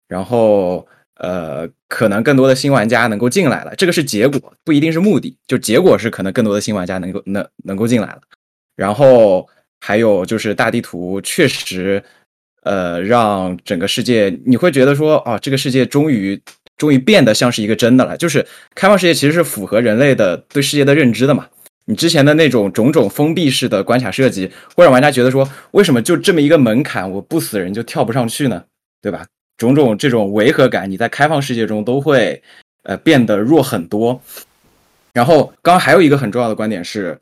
然后呃，可能更多的新玩家能够进来了，这个是结果，不一定是目的，就结果是可能更多的新玩家能够能能够进来了，然后还有就是大地图确实。呃，让整个世界你会觉得说，啊，这个世界终于终于变得像是一个真的了。就是开放世界其实是符合人类的对世界的认知的嘛。你之前的那种种种封闭式的关卡设计，会让玩家觉得说，为什么就这么一个门槛，我不死人就跳不上去呢？对吧？种种这种违和感，你在开放世界中都会呃变得弱很多。然后，刚刚还有一个很重要的观点是。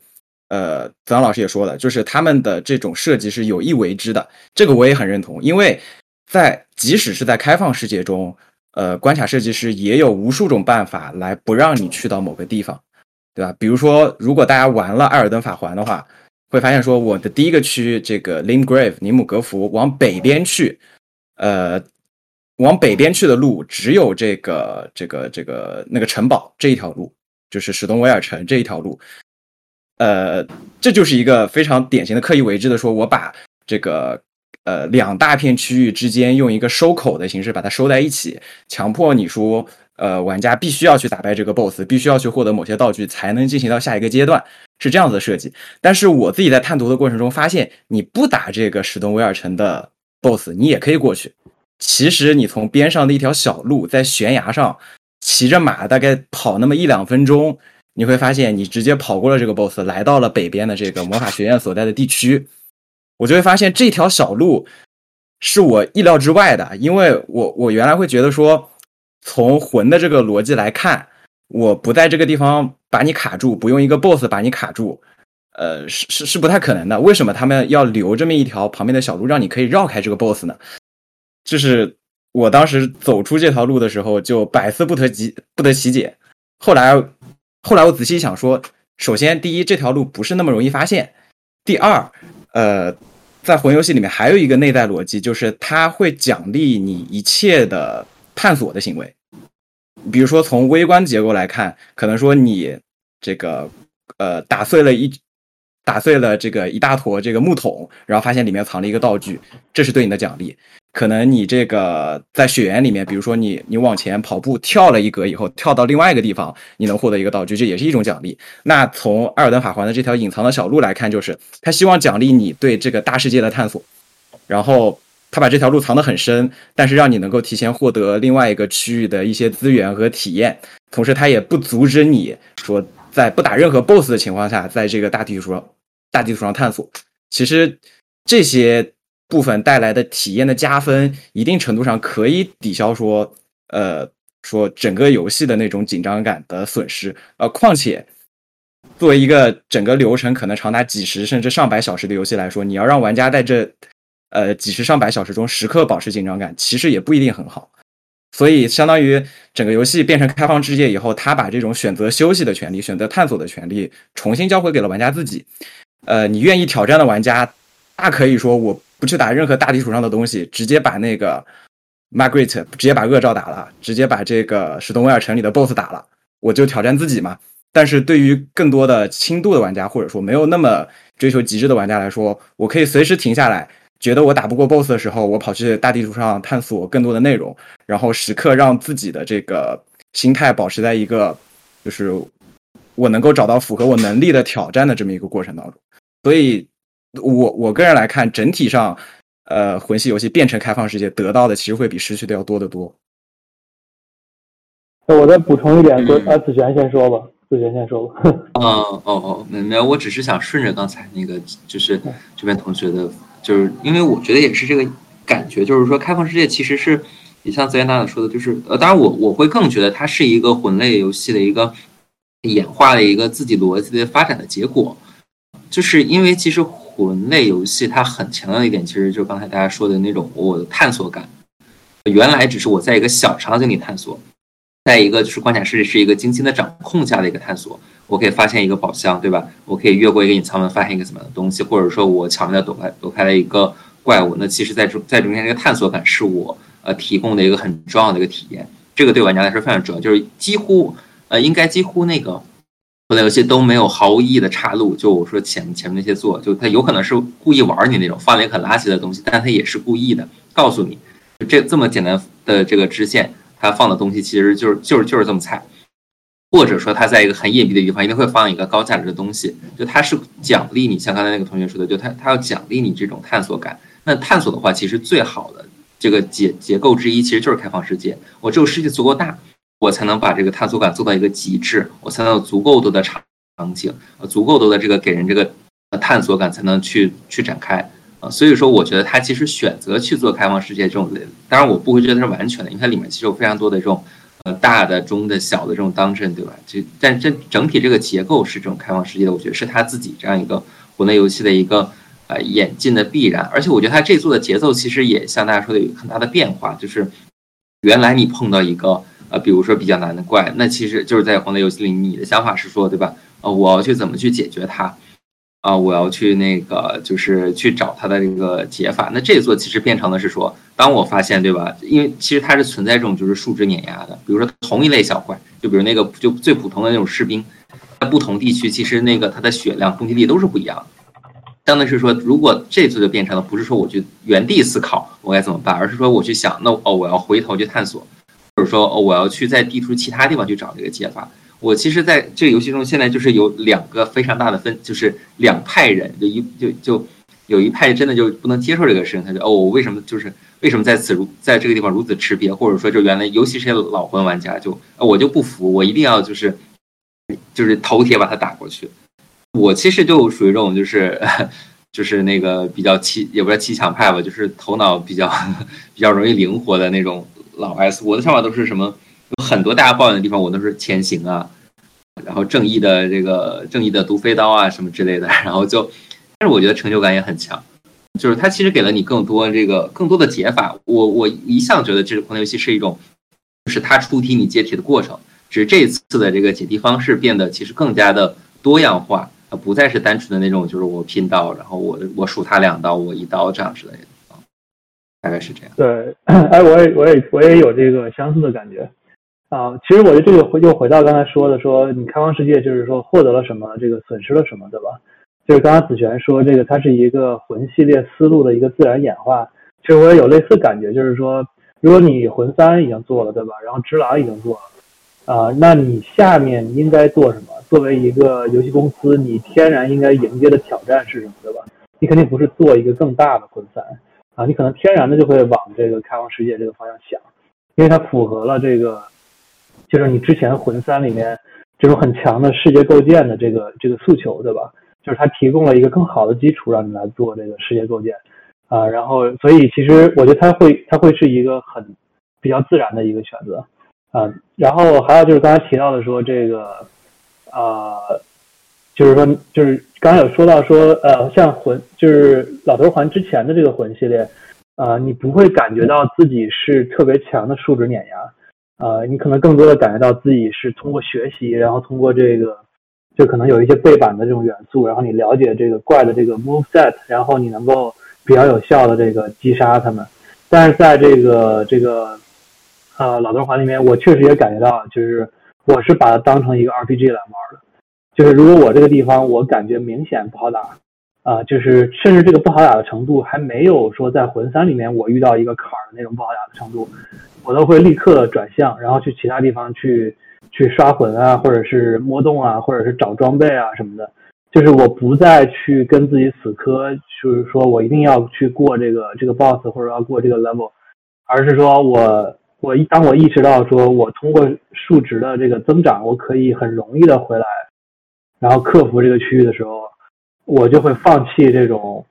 呃，子阳老师也说了，就是他们的这种设计是有意为之的，这个我也很认同。因为在即使是在开放世界中，呃，关卡设计师也有无数种办法来不让你去到某个地方，对吧？比如说，如果大家玩了《艾尔登法环》的话，会发现说，我的第一个区这个 Limgrave 尼姆格福往北边去，呃，往北边去的路只有这个这个这个那个城堡这一条路，就是史东威尔城这一条路。呃，这就是一个非常典型的刻意为之的，说我把这个呃两大片区域之间用一个收口的形式把它收在一起，强迫你说，呃，玩家必须要去打败这个 BOSS，必须要去获得某些道具才能进行到下一个阶段，是这样子的设计。但是我自己在探图的过程中发现，你不打这个史东威尔城的 BOSS，你也可以过去。其实你从边上的一条小路，在悬崖上骑着马，大概跑那么一两分钟。你会发现，你直接跑过了这个 boss，来到了北边的这个魔法学院所在的地区，我就会发现这条小路是我意料之外的，因为我我原来会觉得说，从魂的这个逻辑来看，我不在这个地方把你卡住，不用一个 boss 把你卡住，呃，是是是不太可能的。为什么他们要留这么一条旁边的小路，让你可以绕开这个 boss 呢？就是我当时走出这条路的时候，就百思不得其不得其解。后来。后来我仔细想说，首先第一，这条路不是那么容易发现；第二，呃，在魂游戏里面还有一个内在逻辑，就是它会奖励你一切的探索的行为。比如说从微观结构来看，可能说你这个呃打碎了一打碎了这个一大坨这个木桶，然后发现里面藏了一个道具，这是对你的奖励。可能你这个在雪原里面，比如说你你往前跑步跳了一格以后，跳到另外一个地方，你能获得一个道具，这也是一种奖励。那从艾尔登法环的这条隐藏的小路来看，就是他希望奖励你对这个大世界的探索，然后他把这条路藏得很深，但是让你能够提前获得另外一个区域的一些资源和体验。同时，他也不阻止你说在不打任何 BOSS 的情况下，在这个大地图上大地图上探索。其实这些。部分带来的体验的加分，一定程度上可以抵消说，呃，说整个游戏的那种紧张感的损失。呃，况且作为一个整个流程可能长达几十甚至上百小时的游戏来说，你要让玩家在这呃几十上百小时中时刻保持紧张感，其实也不一定很好。所以，相当于整个游戏变成开放世界以后，他把这种选择休息的权利、选择探索的权利重新交回给了玩家自己。呃，你愿意挑战的玩家，大可以说我不去打任何大地图上的东西，直接把那个 Margaret 直接把恶兆打了，直接把这个史东威尔城里的 BOSS 打了，我就挑战自己嘛。但是对于更多的轻度的玩家，或者说没有那么追求极致的玩家来说，我可以随时停下来。觉得我打不过 BOSS 的时候，我跑去大地图上探索更多的内容，然后时刻让自己的这个心态保持在一个，就是我能够找到符合我能力的挑战的这么一个过程当中。所以，我我个人来看，整体上，呃，魂系游戏变成开放世界，得到的其实会比失去的要多得多。那我再补充一点，就啊，子璇先说吧，子璇先说吧。嗯，哦哦，没有，我只是想顺着刚才那个，就是这边同学的。就是因为我觉得也是这个感觉，就是说开放世界其实是也像泽源大大说的，就是呃，当然我我会更觉得它是一个魂类游戏的一个演化的一个自己逻辑的发展的结果，就是因为其实魂类游戏它很强调一点，其实就刚才大家说的那种我的探索感，原来只是我在一个小场景里探索，在一个就是关卡是是一个精心的掌控下的一个探索。我可以发现一个宝箱，对吧？我可以越过一个隐藏门，发现一个怎么样的东西，或者说我巧妙的躲开躲开了一个怪物。那其实，在中在中间这个探索感是我呃提供的一个很重要的一个体验。这个对玩家来说非常重要，就是几乎呃应该几乎那个所有游戏都没有毫无意义的岔路。就我说前前面那些做，就他有可能是故意玩你那种，放了一很垃圾的东西，但他也是故意的告诉你，这这么简单的这个支线，他放的东西其实就是就是就是这么菜。或者说他在一个很隐蔽的地方一定会放一个高价值的东西，就他是奖励你，像刚才那个同学说的，就他他要奖励你这种探索感。那探索的话，其实最好的这个结结构之一，其实就是开放世界。我只有世界足够大，我才能把这个探索感做到一个极致，我才能有足够多的场场景，呃，足够多的这个给人这个探索感，才能去去展开啊。所以说，我觉得他其实选择去做开放世界这种类，当然我不会觉得它是完全的，因为它里面其实有非常多的这种。呃，大的、中的、小的这种当阵，对吧？就但这整体这个结构是这种开放世界的，我觉得是他自己这样一个国内游戏的一个呃演进的必然。而且我觉得他这做的节奏其实也像大家说的有很大的变化，就是原来你碰到一个呃，比如说比较难的怪，那其实就是在国内游戏里，你的想法是说，对吧？呃，我要去怎么去解决它？啊，我要去那个，就是去找它的这个解法。那这座其实变成的是说，当我发现，对吧？因为其实它是存在这种就是数值碾压的。比如说同一类小怪，就比如那个就最普通的那种士兵，在不同地区，其实那个它的血量、攻击力都是不一样的。相当于是说，如果这次就变成了不是说我去原地思考我该怎么办，而是说我去想，那哦，我要回头去探索，或者说哦，我要去在地图其他地方去找这个解法。我其实在这个游戏中，现在就是有两个非常大的分，就是两派人，就一就就有一派真的就不能接受这个事情，他就哦，我为什么就是为什么在此如在这个地方如此吃瘪，或者说就原来尤其是些老魂玩家，就我就不服，我一定要就是就是头铁把他打过去。我其实就属于这种就是 就是那个比较气，也不是气强派吧，就是头脑比较 比较容易灵活的那种老 S。我的想法都是什么？有很多大家抱怨的地方，我都是前行啊，然后正义的这个正义的毒飞刀啊什么之类的，然后就，但是我觉得成就感也很强，就是它其实给了你更多这个更多的解法。我我一向觉得这个魂类游戏是一种，是它出题你解题的过程，只是这一次的这个解题方式变得其实更加的多样化，它不再是单纯的那种就是我拼刀，然后我我数他两刀，我一刀这样之类的，大概是这样。对，哎，我也我也我也有这个相似的感觉。啊，其实我觉得这个回又回到刚才说的，说你开放世界就是说获得了什么，这个损失了什么，对吧？就是刚刚子璇说这个，它是一个魂系列思路的一个自然演化。其实我也有类似感觉，就是说，如果你魂三已经做了，对吧？然后只狼已经做了，啊，那你下面应该做什么？作为一个游戏公司，你天然应该迎接的挑战是什么，对吧？你肯定不是做一个更大的魂三啊，你可能天然的就会往这个开放世界这个方向想，因为它符合了这个。就是你之前魂三里面这种很强的世界构建的这个这个诉求，对吧？就是它提供了一个更好的基础，让你来做这个世界构建。啊，然后所以其实我觉得它会它会是一个很比较自然的一个选择啊。然后还有就是刚才提到的说这个啊，就是说就是刚才有说到说呃，像魂就是老头环之前的这个魂系列，呃，你不会感觉到自己是特别强的数值碾压。呃，你可能更多的感觉到自己是通过学习，然后通过这个，就可能有一些背板的这种元素，然后你了解这个怪的这个 move set，然后你能够比较有效的这个击杀他们。但是在这个这个呃老头环里面，我确实也感觉到，就是我是把它当成一个 RPG 来玩的。就是如果我这个地方我感觉明显不好打，啊，就是甚至这个不好打的程度还没有说在魂三里面我遇到一个坎儿的那种不好打的程度。我都会立刻转向，然后去其他地方去去刷魂啊，或者是摸洞啊，或者是找装备啊什么的。就是我不再去跟自己死磕，就是说我一定要去过这个这个 boss 或者要过这个 level，而是说我我一当我意识到说我通过数值的这个增长，我可以很容易的回来，然后克服这个区域的时候，我就会放弃这种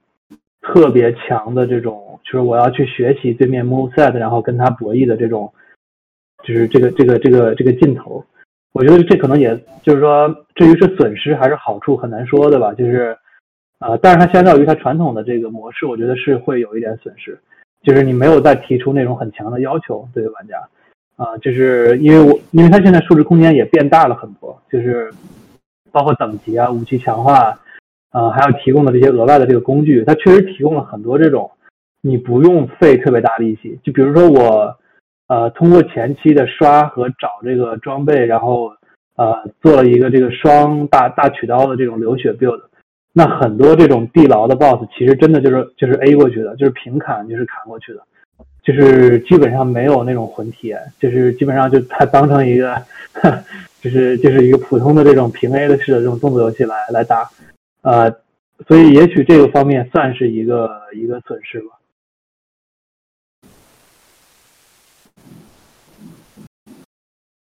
特别强的这种。就是我要去学习对面 move set，然后跟他博弈的这种，就是这个这个这个这个劲头。我觉得这可能也就是说，至于是损失还是好处，很难说，对吧？就是，呃，但是它相较于它传统的这个模式，我觉得是会有一点损失。就是你没有再提出那种很强的要求对于玩家，啊，就是因为我因为它现在数值空间也变大了很多，就是包括等级啊、武器强化，啊，还有提供的这些额外的这个工具，它确实提供了很多这种。你不用费特别大力气，就比如说我，呃，通过前期的刷和找这个装备，然后呃做了一个这个双大大曲刀的这种流血 build，那很多这种地牢的 boss 其实真的就是就是 A 过去的，就是平砍就是砍过去的，就是基本上没有那种魂体，就是基本上就它当成一个，就是就是一个普通的这种平 A 的式的这种动作游戏来来打，呃，所以也许这个方面算是一个一个损失吧。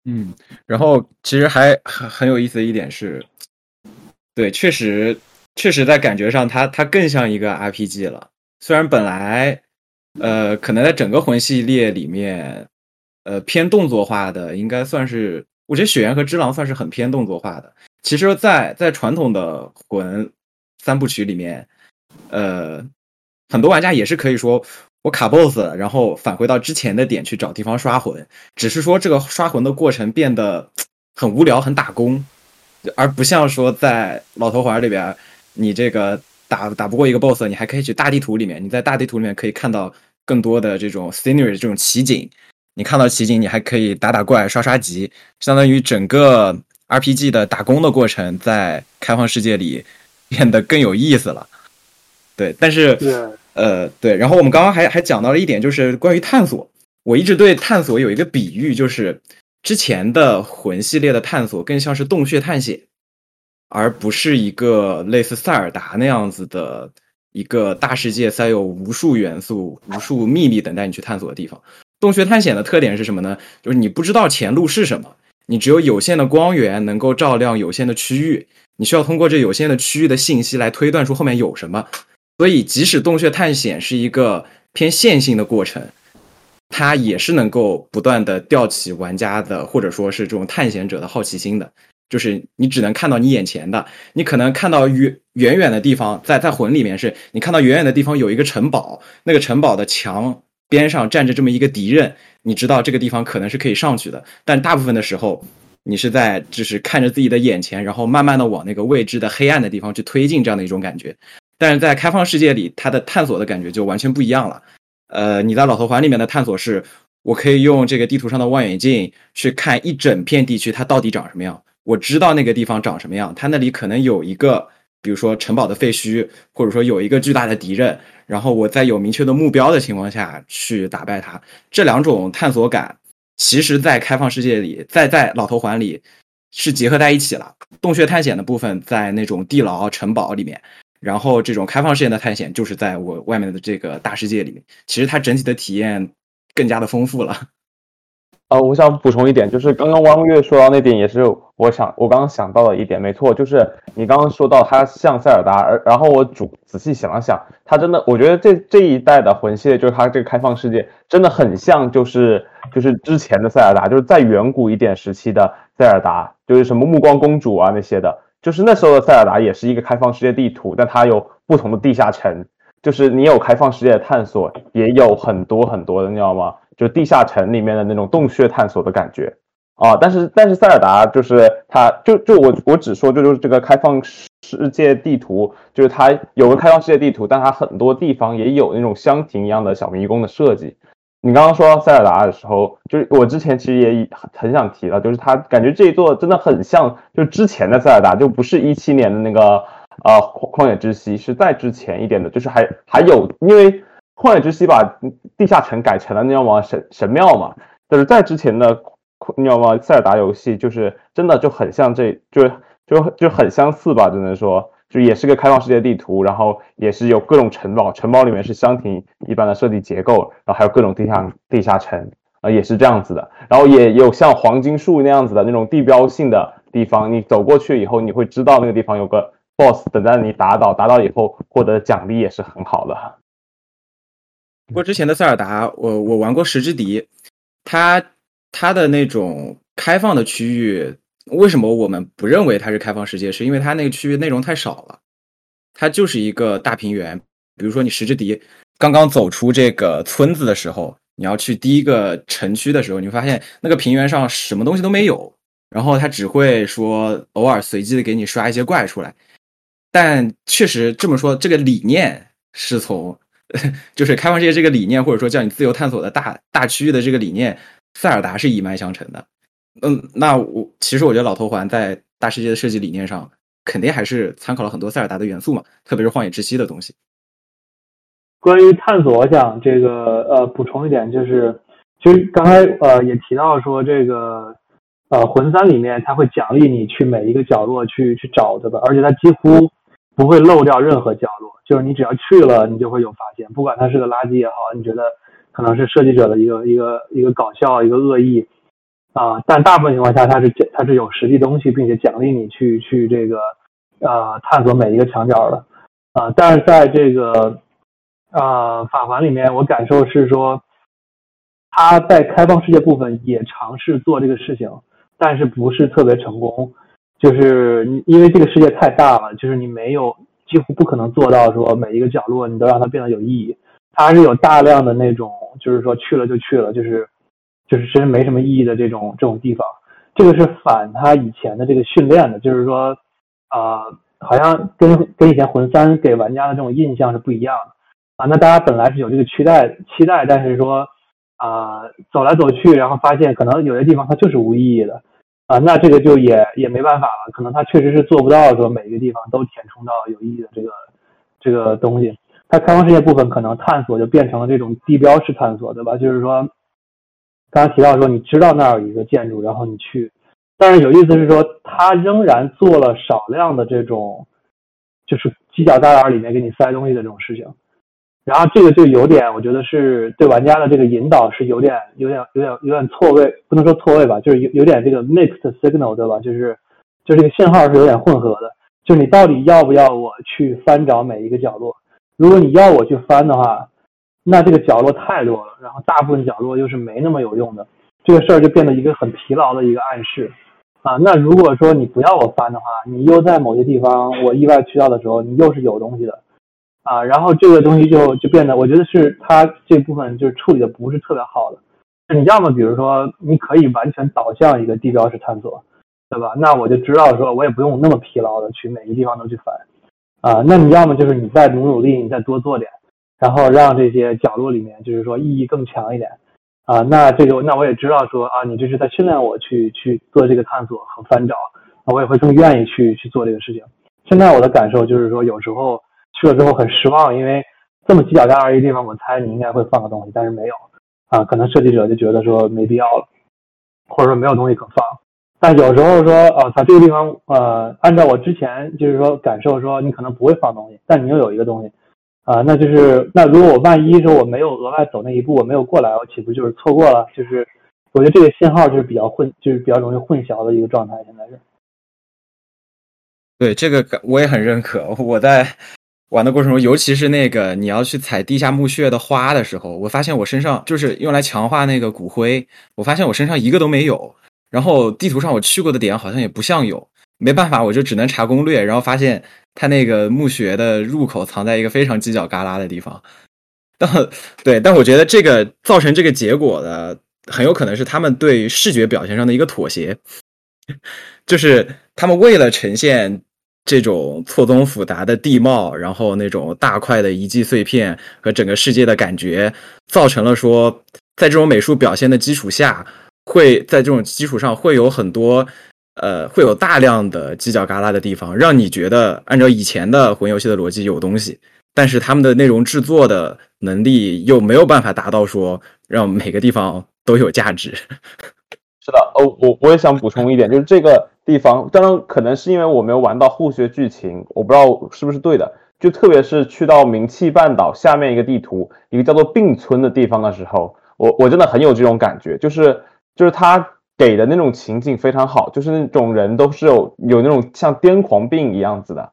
嗯，然后其实还很很有意思的一点是，对，确实确实在感觉上，它它更像一个 RPG 了。虽然本来，呃，可能在整个魂系列里面，呃，偏动作化的应该算是，我觉得《雪原》和《之狼》算是很偏动作化的。其实，在在传统的魂三部曲里面，呃，很多玩家也是可以说。我卡 BOSS，然后返回到之前的点去找地方刷魂，只是说这个刷魂的过程变得很无聊、很打工，而不像说在老头环里边，你这个打打不过一个 BOSS，你还可以去大地图里面，你在大地图里面可以看到更多的这种 scenery 这种奇景，你看到奇景，你还可以打打怪、刷刷级，相当于整个 RPG 的打工的过程在开放世界里 变得更有意思了。对，但是。呃，对，然后我们刚刚还还讲到了一点，就是关于探索。我一直对探索有一个比喻，就是之前的魂系列的探索更像是洞穴探险，而不是一个类似塞尔达那样子的一个大世界，塞有无数元素、无数秘密等待你去探索的地方。洞穴探险的特点是什么呢？就是你不知道前路是什么，你只有有限的光源能够照亮有限的区域，你需要通过这有限的区域的信息来推断出后面有什么。所以，即使洞穴探险是一个偏线性的过程，它也是能够不断的吊起玩家的，或者说是这种探险者的好奇心的。就是你只能看到你眼前的，你可能看到远远远的地方，在在魂里面是你看到远远的地方有一个城堡，那个城堡的墙边上站着这么一个敌人，你知道这个地方可能是可以上去的。但大部分的时候，你是在就是看着自己的眼前，然后慢慢的往那个未知的黑暗的地方去推进，这样的一种感觉。但是在开放世界里，它的探索的感觉就完全不一样了。呃，你在老头环里面的探索是，我可以用这个地图上的望远镜去看一整片地区，它到底长什么样。我知道那个地方长什么样，它那里可能有一个，比如说城堡的废墟，或者说有一个巨大的敌人。然后我在有明确的目标的情况下去打败它。这两种探索感，其实在开放世界里，在在老头环里是结合在一起了。洞穴探险的部分在那种地牢城堡里面。然后这种开放世界的探险就是在我外面的这个大世界里面，其实它整体的体验更加的丰富了。呃，我想补充一点，就是刚刚汪月说到那点，也是我想我刚刚想到的一点，没错，就是你刚刚说到它像塞尔达，而然后我主仔细想了想，它真的，我觉得这这一代的魂系列，就是它这个开放世界，真的很像，就是就是之前的塞尔达，就是在远古一点时期的塞尔达，就是什么暮光公主啊那些的，就是那时候的塞尔达也是一个开放世界地图，但它有不同的地下城，就是你有开放世界的探索，也有很多很多的，你知道吗？就地下城里面的那种洞穴探索的感觉啊，但是但是塞尔达就是它就就我我只说就就是这个开放世界地图，就是它有个开放世界地图，但它很多地方也有那种箱庭一样的小迷宫的设计。你刚刚说到塞尔达的时候，就是我之前其实也很想提了，就是它感觉这一座真的很像就之前的塞尔达，就不是一七年的那个呃旷野之息，是在之前一点的，就是还还有因为。旷野之息把地下城改成了那叫什么神神庙嘛，就是在之前的你知道吗？塞尔达游戏就是真的就很像这，就就就很相似吧，只能说就也是个开放世界地图，然后也是有各种城堡，城堡里面是箱庭一般的设计结构，然后还有各种地下地下城啊，也是这样子的，然后也有像黄金树那样子的那种地标性的地方，你走过去以后，你会知道那个地方有个 boss 等待你打倒，打倒以后获得奖励也是很好的。不过之前的塞尔达，我我玩过《石之笛》，它它的那种开放的区域，为什么我们不认为它是开放世界？是因为它那个区域内容太少了，它就是一个大平原。比如说你《石之笛》刚刚走出这个村子的时候，你要去第一个城区的时候，你会发现那个平原上什么东西都没有，然后它只会说偶尔随机的给你刷一些怪出来。但确实这么说，这个理念是从。就是开放世界这个理念，或者说叫你自由探索的大大区域的这个理念，塞尔达是一脉相承的。嗯，那我其实我觉得老头环在大世界的设计理念上，肯定还是参考了很多塞尔达的元素嘛，特别是荒野之息的东西。关于探索，我想这个呃补充一点，就是其实刚才呃也提到说这个呃魂三里面它会奖励你去每一个角落去去找对吧？而且它几乎不会漏掉任何角落。就是你只要去了，你就会有发现，不管它是个垃圾也好，你觉得可能是设计者的一个一个一个搞笑一个恶意啊，但大部分情况下它是它是有实际东西，并且奖励你去去这个呃探索每一个墙角的啊。但是在这个啊法环里面，我感受是说，他在开放世界部分也尝试做这个事情，但是不是特别成功，就是因为这个世界太大了，就是你没有。几乎不可能做到说每一个角落你都让它变得有意义，它是有大量的那种，就是说去了就去了，就是就是真没什么意义的这种这种地方。这个是反他以前的这个训练的，就是说，啊，好像跟跟以前魂三给玩家的这种印象是不一样的啊。那大家本来是有这个期待期待，但是说啊走来走去，然后发现可能有些地方它就是无意义的。啊，那这个就也也没办法了，可能他确实是做不到说每个地方都填充到有意义的这个这个东西。它开放世界部分可能探索就变成了这种地标式探索，对吧？就是说，刚刚提到说你知道那儿有一个建筑，然后你去，但是有意思是说，他仍然做了少量的这种，就是犄角旮旯里面给你塞东西的这种事情。然后这个就有点，我觉得是对玩家的这个引导是有点、有点、有点、有点错位，不能说错位吧，就是有有点这个 mixed signal，对吧？就是，就这个信号是有点混合的。就你到底要不要我去翻找每一个角落？如果你要我去翻的话，那这个角落太多了，然后大部分角落又是没那么有用的，这个事儿就变得一个很疲劳的一个暗示啊。那如果说你不要我翻的话，你又在某些地方我意外去到的时候，你又是有东西的。啊，然后这个东西就就变得，我觉得是它这部分就是处理的不是特别好的。你要么比如说，你可以完全导向一个地标式探索，对吧？那我就知道说，我也不用那么疲劳的去每个地方都去翻。啊，那你要么就是你再努努力，你再多做点，然后让这些角落里面就是说意义更强一点。啊，那这个那我也知道说啊，你这是在训练我去去做这个探索和翻找，那我也会更愿意去去做这个事情。现在我的感受就是说，有时候。去了之后很失望，因为这么犄角旮旯一个地方，我猜你应该会放个东西，但是没有啊，可能设计者就觉得说没必要了，或者说没有东西可放。但有时候说，哦，他这个地方，呃，按照我之前就是说感受说，你可能不会放东西，但你又有一个东西，啊，那就是那如果我万一说我没有额外走那一步，我没有过来，我岂不就是错过了？就是我觉得这个信号就是比较混，就是比较容易混淆的一个状态，现在是。对这个我也很认可。我在玩的过程中，尤其是那个你要去采地下墓穴的花的时候，我发现我身上就是用来强化那个骨灰，我发现我身上一个都没有。然后地图上我去过的点好像也不像有，没办法，我就只能查攻略，然后发现它那个墓穴的入口藏在一个非常犄角旮旯的地方。但对，但我觉得这个造成这个结果的很有可能是他们对视觉表现上的一个妥协，就是他们为了呈现。这种错综复杂的地貌，然后那种大块的遗迹碎片和整个世界的感觉，造成了说，在这种美术表现的基础下，会在这种基础上会有很多，呃，会有大量的犄角旮旯的地方，让你觉得按照以前的魂游戏的逻辑有东西，但是他们的内容制作的能力又没有办法达到说让每个地方都有价值。是的，哦，我我也想补充一点，就是这个。地方当然可能是因为我没有玩到后续剧情，我不知道是不是对的。就特别是去到名气半岛下面一个地图，一个叫做并村的地方的时候，我我真的很有这种感觉，就是就是他给的那种情景非常好，就是那种人都是有有那种像癫狂病一样子的。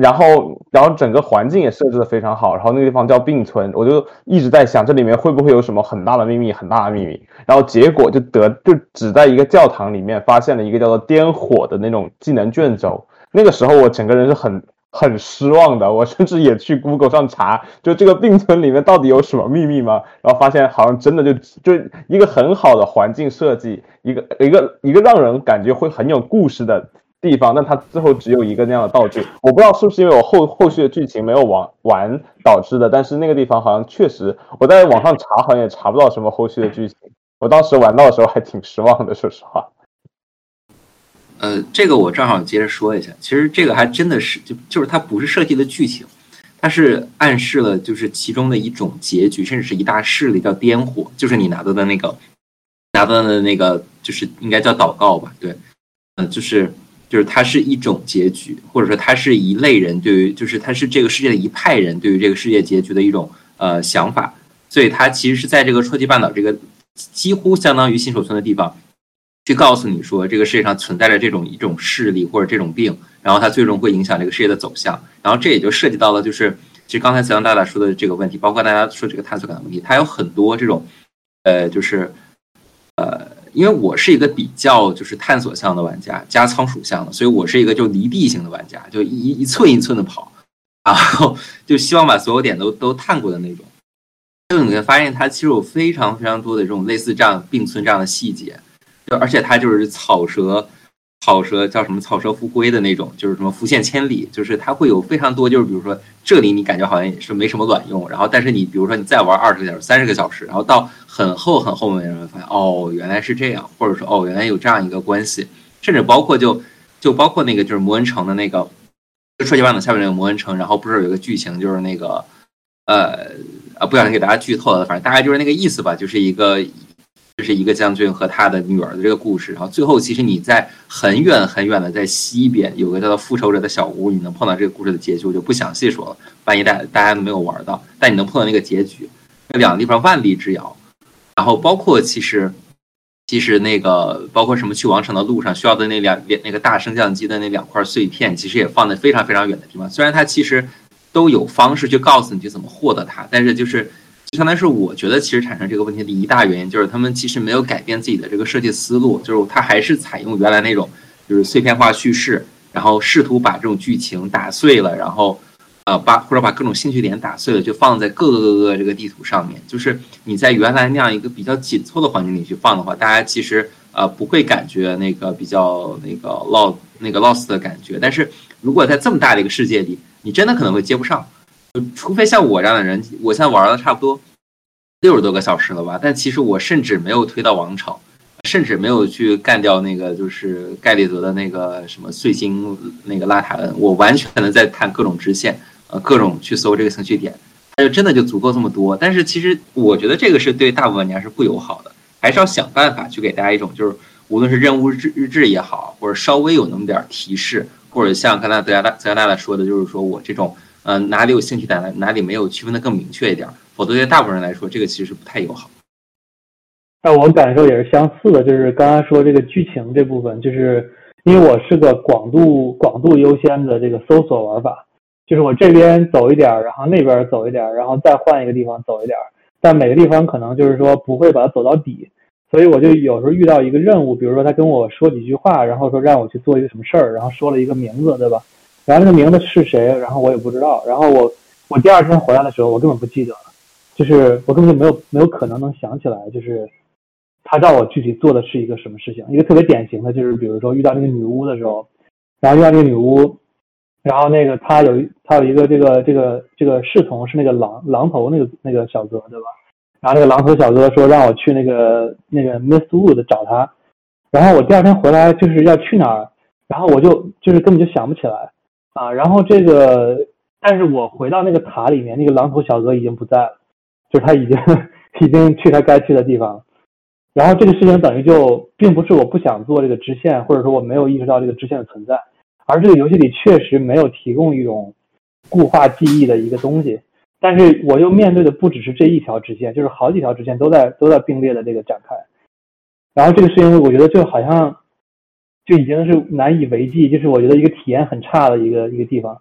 然后，然后整个环境也设置的非常好。然后那个地方叫并村，我就一直在想这里面会不会有什么很大的秘密，很大的秘密。然后结果就得就只在一个教堂里面发现了一个叫做颠火的那种技能卷轴。那个时候我整个人是很很失望的，我甚至也去 Google 上查，就这个并村里面到底有什么秘密吗？然后发现好像真的就就一个很好的环境设计，一个一个一个让人感觉会很有故事的。地方，但它最后只有一个那样的道具，我不知道是不是因为我后后续的剧情没有玩完导致的，但是那个地方好像确实，我在网上查好像也查不到什么后续的剧情，我当时玩到的时候还挺失望的，说实话。呃，这个我正好接着说一下，其实这个还真的是就就是它不是设计的剧情，它是暗示了就是其中的一种结局，甚至是一大势力叫颠火，就是你拿到的那个拿到的那个就是应该叫祷告吧，对，嗯，就是。就是它是一种结局，或者说它是一类人对于，就是它是这个世界的一派人对于这个世界结局的一种呃想法，所以它其实是在这个戳击半岛这个几乎相当于新手村的地方，去告诉你说这个世界上存在着这种一种势力或者这种病，然后它最终会影响这个世界的走向，然后这也就涉及到了就是其实刚才子阳大大说的这个问题，包括大家说这个探索感的问题，它有很多这种呃就是呃。因为我是一个比较就是探索向的玩家，加仓鼠向的，所以我是一个就离地型的玩家，就一一寸一寸的跑，然后 就希望把所有点都都探过的那种。就你会发现，它其实有非常非常多的这种类似这样并存这样的细节，就而且它就是草蛇。草蛇叫什么？草蛇伏龟的那种，就是什么浮现千里，就是它会有非常多，就是比如说这里你感觉好像也是没什么卵用，然后但是你比如说你再玩二十个小时、三十个小时，然后到很后很后面，然后发现哦原来是这样，或者说哦原来有这样一个关系，甚至包括就就包括那个就是魔恩城的那个说计半岛下面那个魔恩城，然后不是有一个剧情就是那个呃啊不小心给大家剧透了，反正大概就是那个意思吧，就是一个。这是一个将军和他的女儿的这个故事，然后最后其实你在很远很远的在西边有个叫做复仇者的小屋，你能碰到这个故事的结局，我就不详细说了，万一大大家没有玩到，但你能碰到那个结局，那两个地方万里之遥。然后包括其实其实那个包括什么去王城的路上需要的那两那个大升降机的那两块碎片，其实也放在非常非常远的地方。虽然它其实都有方式去告诉你去怎么获得它，但是就是。就相当于是，我觉得其实产生这个问题的一大原因就是他们其实没有改变自己的这个设计思路，就是他还是采用原来那种就是碎片化叙事，然后试图把这种剧情打碎了，然后呃把或者把各种兴趣点打碎了，就放在各个各个这个地图上面。就是你在原来那样一个比较紧凑的环境里去放的话，大家其实呃不会感觉那个比较那个 lost 那个 lost 的感觉。但是如果在这么大的一个世界里，你真的可能会接不上。除非像我这样的人，我现在玩了差不多六十多个小时了吧，但其实我甚至没有推到王城，甚至没有去干掉那个就是盖利德的那个什么碎星那个拉塔恩，我完全的在探各种支线，呃，各种去搜这个兴趣点，它就真的就足够这么多。但是其实我觉得这个是对大部分玩家是不友好的，还是要想办法去给大家一种就是无论是任务日日志也好，或者稍微有那么点提示，或者像刚才德加大德加大大说的，就是说我这种。嗯，哪里有兴趣点，哪里没有区分的更明确一点，否则对大部分人来说，这个其实是不太友好。那我感受也是相似的，就是刚刚说这个剧情这部分，就是因为我是个广度广度优先的这个搜索玩法，就是我这边走一点，然后那边走一点，然后再换一个地方走一点儿，但每个地方可能就是说不会把它走到底，所以我就有时候遇到一个任务，比如说他跟我说几句话，然后说让我去做一个什么事儿，然后说了一个名字，对吧？然后那个名字是谁，然后我也不知道，然后我我第二天回来的时候，我根本不记得了，就是我根本就没有没有可能能想起来，就是。他让我具体做的是一个什么事情？一个特别典型的就是，比如说遇到那个女巫的时候，然后遇到那个女巫，然后那个他有他有一个这个这个这个侍从是那个狼狼头那个那个小哥，对吧？然后那个狼头小哥说让我去那个那个 Miss Wood 找他，然后我第二天回来就是要去哪儿，然后我就就是根本就想不起来啊。然后这个，但是我回到那个塔里面，那个狼头小哥已经不在了，就是他已经 已经去他该去的地方了。然后这个事情等于就并不是我不想做这个支线，或者说我没有意识到这个支线的存在，而这个游戏里确实没有提供一种固化记忆的一个东西。但是我又面对的不只是这一条支线，就是好几条支线都在都在并列的这个展开。然后这个事情我觉得就好像就已经是难以为继，就是我觉得一个体验很差的一个一个地方。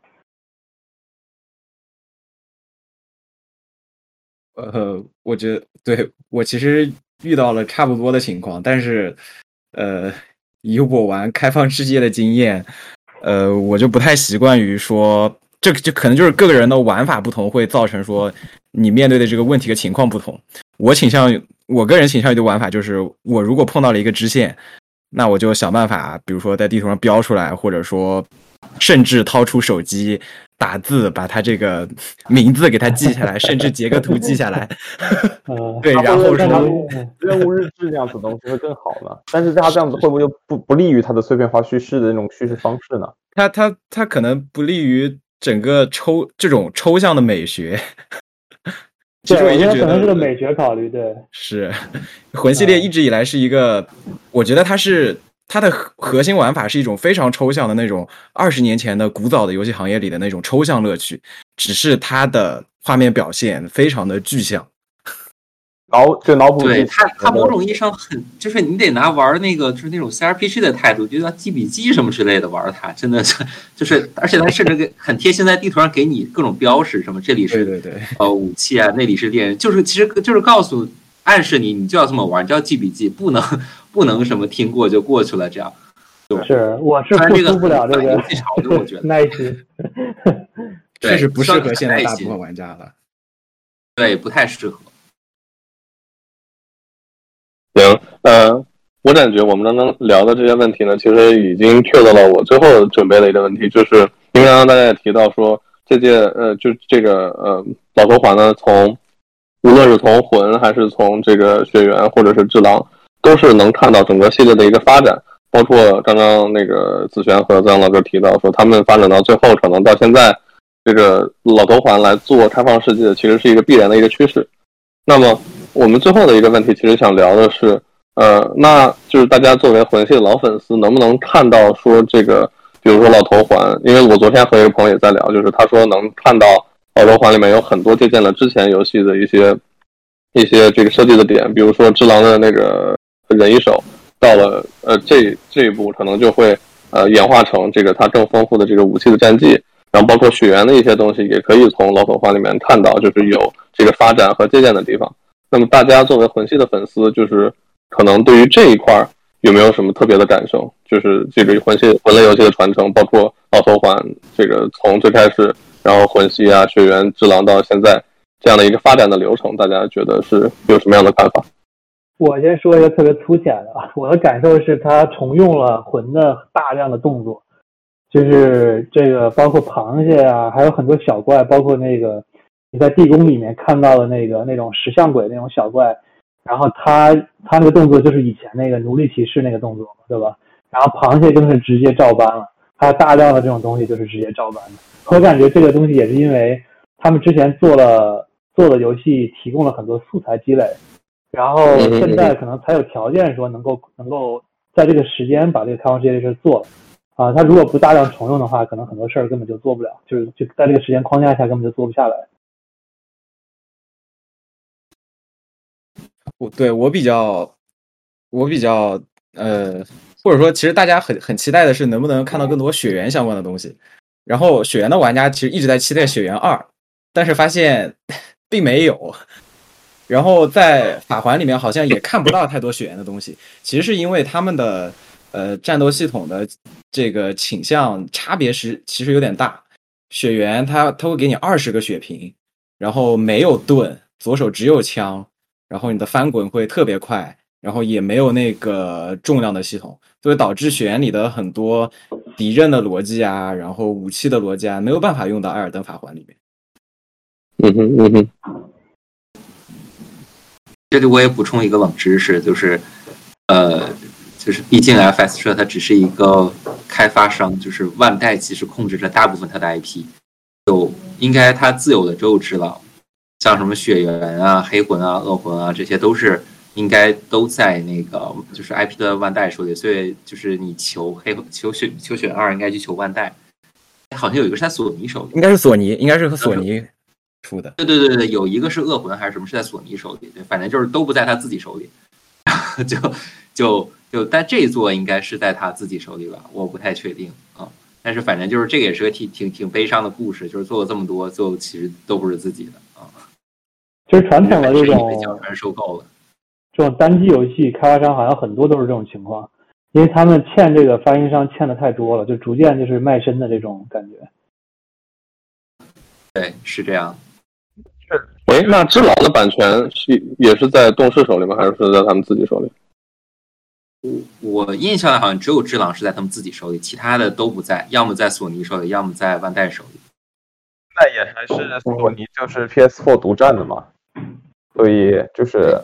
呃，我觉得对我其实。遇到了差不多的情况，但是，呃，以我玩开放世界的经验，呃，我就不太习惯于说，这就可能就是各个人的玩法不同，会造成说你面对的这个问题的情况不同。我倾向于，我个人倾向于的玩法就是，我如果碰到了一个支线，那我就想办法，比如说在地图上标出来，或者说，甚至掏出手机。打字把他这个名字给他记下来，甚至截个图记下来。对，然后是任务日志这样子东西会更好呢。但是他这样子会不会就不不利于他的碎片化叙事的那种叙事方式呢？他他他可能不利于整个抽这种抽象的美学。其实我一直觉得可能是个美学考虑。对，是魂系列一直以来是一个，我觉得它是。它的核核心玩法是一种非常抽象的那种二十年前的古早的游戏行业里的那种抽象乐趣，只是它的画面表现非常的具象，脑就脑补。对他，他某种意义上很就是你得拿玩那个就是那种 CRPG 的态度，就像记笔记什么之类的玩它，真的是就是，而且他甚至给很贴心，在地图上给你各种标识，什么这里是对对对呃武器啊，那里是猎人，就是其实就是告诉暗示你，你就要这么玩，就要记笔记，不能。不能什么听过就过去了，这样。是，我是付出不了这个技巧的，我觉得 耐心。确实不适合现在大部分玩家了。对，不太适合。行，呃，我感觉我们刚刚聊的这些问题呢，其实已经确到了我最后准备的一个问题，就是因为刚刚大家也提到说，这届呃，就这个呃，老头环呢，从无论是从魂还是从这个血缘或者是智狼。都是能看到整个系列的一个发展，包括刚刚那个子璇和曾老哥提到说，他们发展到最后，可能到现在，这个老头环来做开放世界，其实是一个必然的一个趋势。那么，我们最后的一个问题，其实想聊的是，呃，那就是大家作为魂系的老粉丝，能不能看到说这个，比如说老头环，因为我昨天和一个朋友也在聊，就是他说能看到老头环里面有很多借鉴了之前游戏的一些一些这个设计的点，比如说只狼的那个。人一手到了呃这这一步，可能就会呃演化成这个它更丰富的这个武器的战绩，然后包括血缘的一些东西，也可以从老头环里面看到，就是有这个发展和借鉴的地方。那么大家作为魂系的粉丝，就是可能对于这一块有没有什么特别的感受？就是这个魂系魂类游戏的传承，包括奥托环这个从最开始，然后魂系啊、血缘、智狼到现在这样的一个发展的流程，大家觉得是有什么样的看法？我先说一个特别粗浅的啊，我的感受是，它重用了魂的大量的动作，就是这个包括螃蟹啊，还有很多小怪，包括那个你在地宫里面看到的那个那种石像鬼那种小怪，然后他他那个动作就是以前那个奴隶骑士那个动作，对吧？然后螃蟹更是直接照搬了，还有大量的这种东西就是直接照搬的。我感觉这个东西也是因为他们之前做了做的游戏提供了很多素材积累。然后现在可能才有条件说能够能够在这个时间把这个开放世界这事做了啊，他如果不大量重用的话，可能很多事儿根本就做不了，就是就在这个时间框架下根本就做不下来。我对我比较，我比较呃，或者说，其实大家很很期待的是能不能看到更多血缘相关的东西。然后血缘的玩家其实一直在期待血缘二，但是发现 并没有。然后在法环里面好像也看不到太多血缘的东西，其实是因为他们的呃战斗系统的这个倾向差别是其实有点大。血缘它它会给你二十个血瓶，然后没有盾，左手只有枪。然后你的翻滚会特别快，然后也没有那个重量的系统，就会导致血缘里的很多敌人的逻辑啊，然后武器的逻辑啊，没有办法用到艾尔登法环里面。嗯哼嗯哼。这里我也补充一个冷知识，就是，呃，就是毕竟 FS 社它只是一个开发商，就是万代其实控制着大部分它的 IP，就应该它自有的只有只狼。像什么血缘啊、黑魂啊、恶魂啊，这些都是应该都在那个就是 IP 的万代手里，所以就是你求黑求血求血二，应该去求万代。好像有一个是在索尼手里，应该是索尼，应该是和索尼出的。对对对对，有一个是恶魂还是什么，是在索尼手里。对，反正就是都不在他自己手里。就就就，但这一座应该是在他自己手里吧？我不太确定啊。但是反正就是这个也是个挺挺挺悲伤的故事，就是做了这么多，最后其实都不是自己的。就是传统的这种收购了，这种单机游戏开发商好像很多都是这种情况，因为他们欠这个发行商欠的太多了，就逐渐就是卖身的这种感觉。对，是这样。是。喂，那《只狼》的版权是也是在动视手里吗？还是说在他们自己手里？我我印象里好像只有《只狼》是在他们自己手里，其他的都不在，要么在索尼手里，要么在万代手里。那也还是索尼就是 PS4 独占的嘛。所以就是，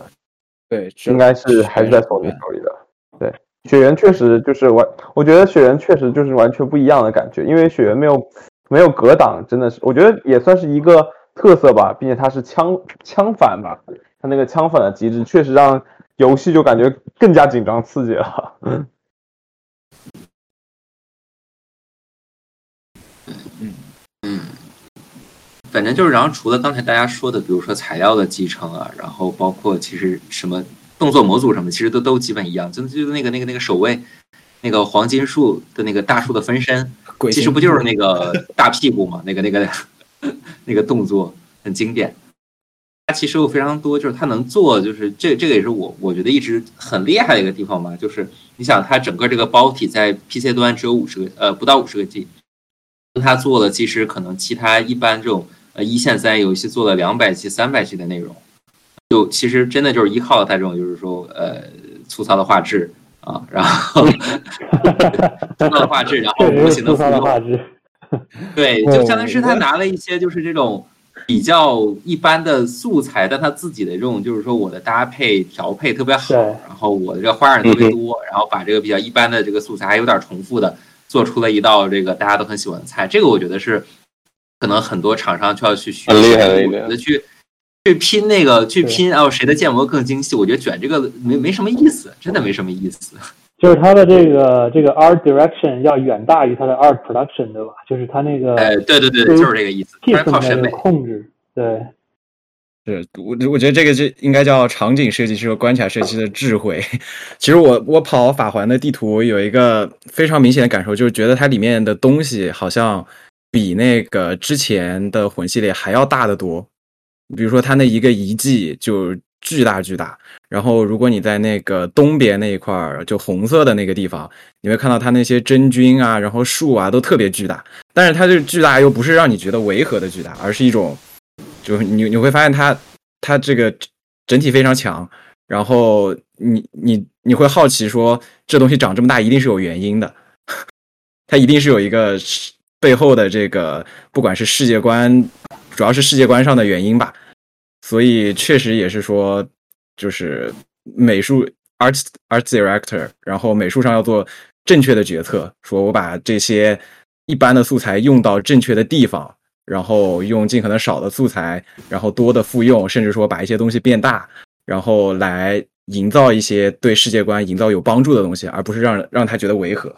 对，应该是还是在索尼手里的。对，雪原确实就是完，我觉得雪原确实就是完全不一样的感觉，因为雪原没有没有格挡，真的是，我觉得也算是一个特色吧，并且它是枪枪反吧，它那个枪反的机制确实让游戏就感觉更加紧张刺激了。反正就是，然后除了刚才大家说的，比如说材料的继承啊，然后包括其实什么动作模组什么，其实都都基本一样。就就那个那个那个守卫，那个黄金树的那个大树的分身，其实不就是那个 大屁股嘛？那个那个 那个动作很经典。它其实有非常多，就是它能做，就是这这个也是我我觉得一直很厉害的一个地方嘛。就是你想，它整个这个包体在 PC 端只有五十个，呃，不到五十个 G，它做的，其实可能其他一般这种。呃，一线三游戏做了两百期、三百期的内容，就其实真的就是依靠它这种，就是说，呃，粗糙的画质啊，然后粗糙的画质，然后模型的画质，对，就相当于是他拿了一些就是这种比较一般的素材，但他自己的这种就是说我的搭配调配特别好，然后我的这个花样特别多，然后把这个比较一般的这个素材还有点重复的，做出了一道这个大家都很喜欢的菜，这个我觉得是。可能很多厂商就要去学，很厉害的一点，去去拼那个，去拼哦，谁的建模更精细？我觉得卷这个没没什么意思，真的没什么意思。就是它的这个这个 art direction 要远大于它的 art production，对吧？就是它那个，哎，对对对，就是这个意思，它靠审美控制。对，是我我觉得这个就应该叫场景设计师和关卡设计师的智慧。其实我我跑法环的地图有一个非常明显的感受，就是觉得它里面的东西好像。比那个之前的魂系列还要大得多，比如说它那一个遗迹就巨大巨大，然后如果你在那个东边那一块儿，就红色的那个地方，你会看到它那些真菌啊，然后树啊都特别巨大，但是它这巨大又不是让你觉得违和的巨大，而是一种，就是你你会发现它它这个整体非常强，然后你你你会好奇说这东西长这么大一定是有原因的，它一定是有一个。背后的这个，不管是世界观，主要是世界观上的原因吧，所以确实也是说，就是美术 art art director，然后美术上要做正确的决策，说我把这些一般的素材用到正确的地方，然后用尽可能少的素材，然后多的复用，甚至说把一些东西变大，然后来营造一些对世界观营造有帮助的东西，而不是让让他觉得违和。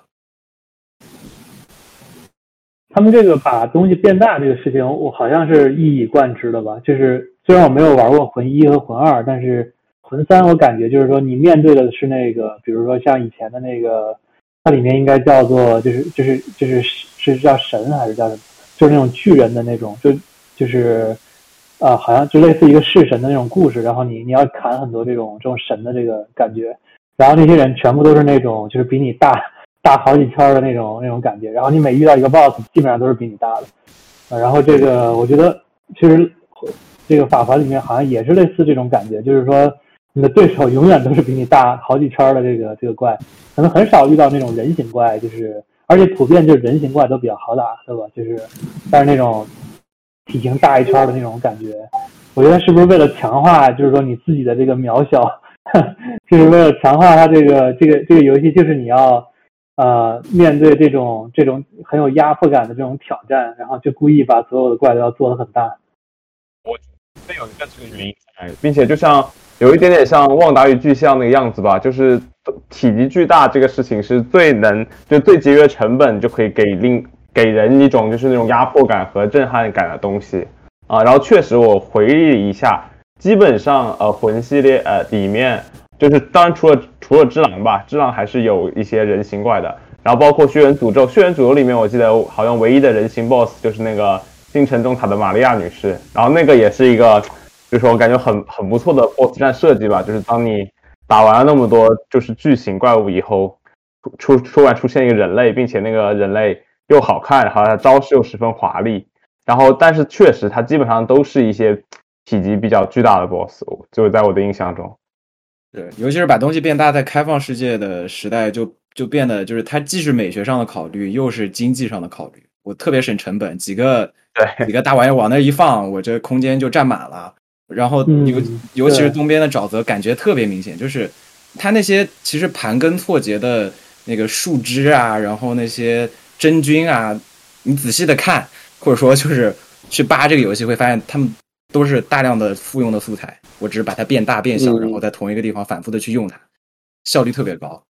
他们这个把东西变大这个事情，我好像是一以贯之的吧。就是虽然我没有玩过魂一和魂二，但是魂三我感觉就是说你面对的是那个，比如说像以前的那个，它里面应该叫做就是就是就是是叫神还是叫什么？就是那种巨人的那种，就就是啊，好像就类似一个弑神的那种故事。然后你你要砍很多这种这种神的这个感觉，然后那些人全部都是那种就是比你大大好几圈的那种那种感觉。然后你每遇到一个 BOSS，基本上都是比你大的。啊，然后这个我觉得其实这个法环里面好像也是类似这种感觉，就是说。你的对手永远都是比你大好几圈的这个这个怪，可能很少遇到那种人形怪，就是而且普遍就是人形怪都比较好打，对吧？就是但是那种体型大一圈的那种感觉，我觉得是不是为了强化，就是说你自己的这个渺小，就是为了强化它这个这个这个游戏，就是你要呃面对这种这种很有压迫感的这种挑战，然后就故意把所有的怪都要做的很大。我这有一个这个原因，并且就像。有一点点像旺达与巨像那个样子吧，就是体积巨大这个事情是最能就最节约成本就可以给令给人一种就是那种压迫感和震撼感的东西啊。然后确实我回忆一下，基本上呃魂系列呃里面就是当然除了除了之狼吧，之狼还是有一些人形怪的。然后包括血缘诅咒，血缘诅咒里面我记得好像唯一的人形 BOSS 就是那个星辰中塔的玛利亚女士，然后那个也是一个。就是我感觉很很不错的 BOSS 战设计吧，就是当你打完了那么多就是巨型怪物以后，出突然出现一个人类，并且那个人类又好看，然后他招式又十分华丽，然后但是确实他基本上都是一些体积比较巨大的 BOSS，就在我的印象中，对，尤其是把东西变大，在开放世界的时代就就变得就是它既是美学上的考虑，又是经济上的考虑，我特别省成本，几个对几个大玩意往那一放，我这空间就占满了。然后尤尤其是东边的沼泽，感觉特别明显，就是它那些其实盘根错节的那个树枝啊，然后那些真菌啊，你仔细的看，或者说就是去扒这个游戏，会发现他们都是大量的复用的素材。我只是把它变大变小，然后在同一个地方反复的去用它，效率特别高。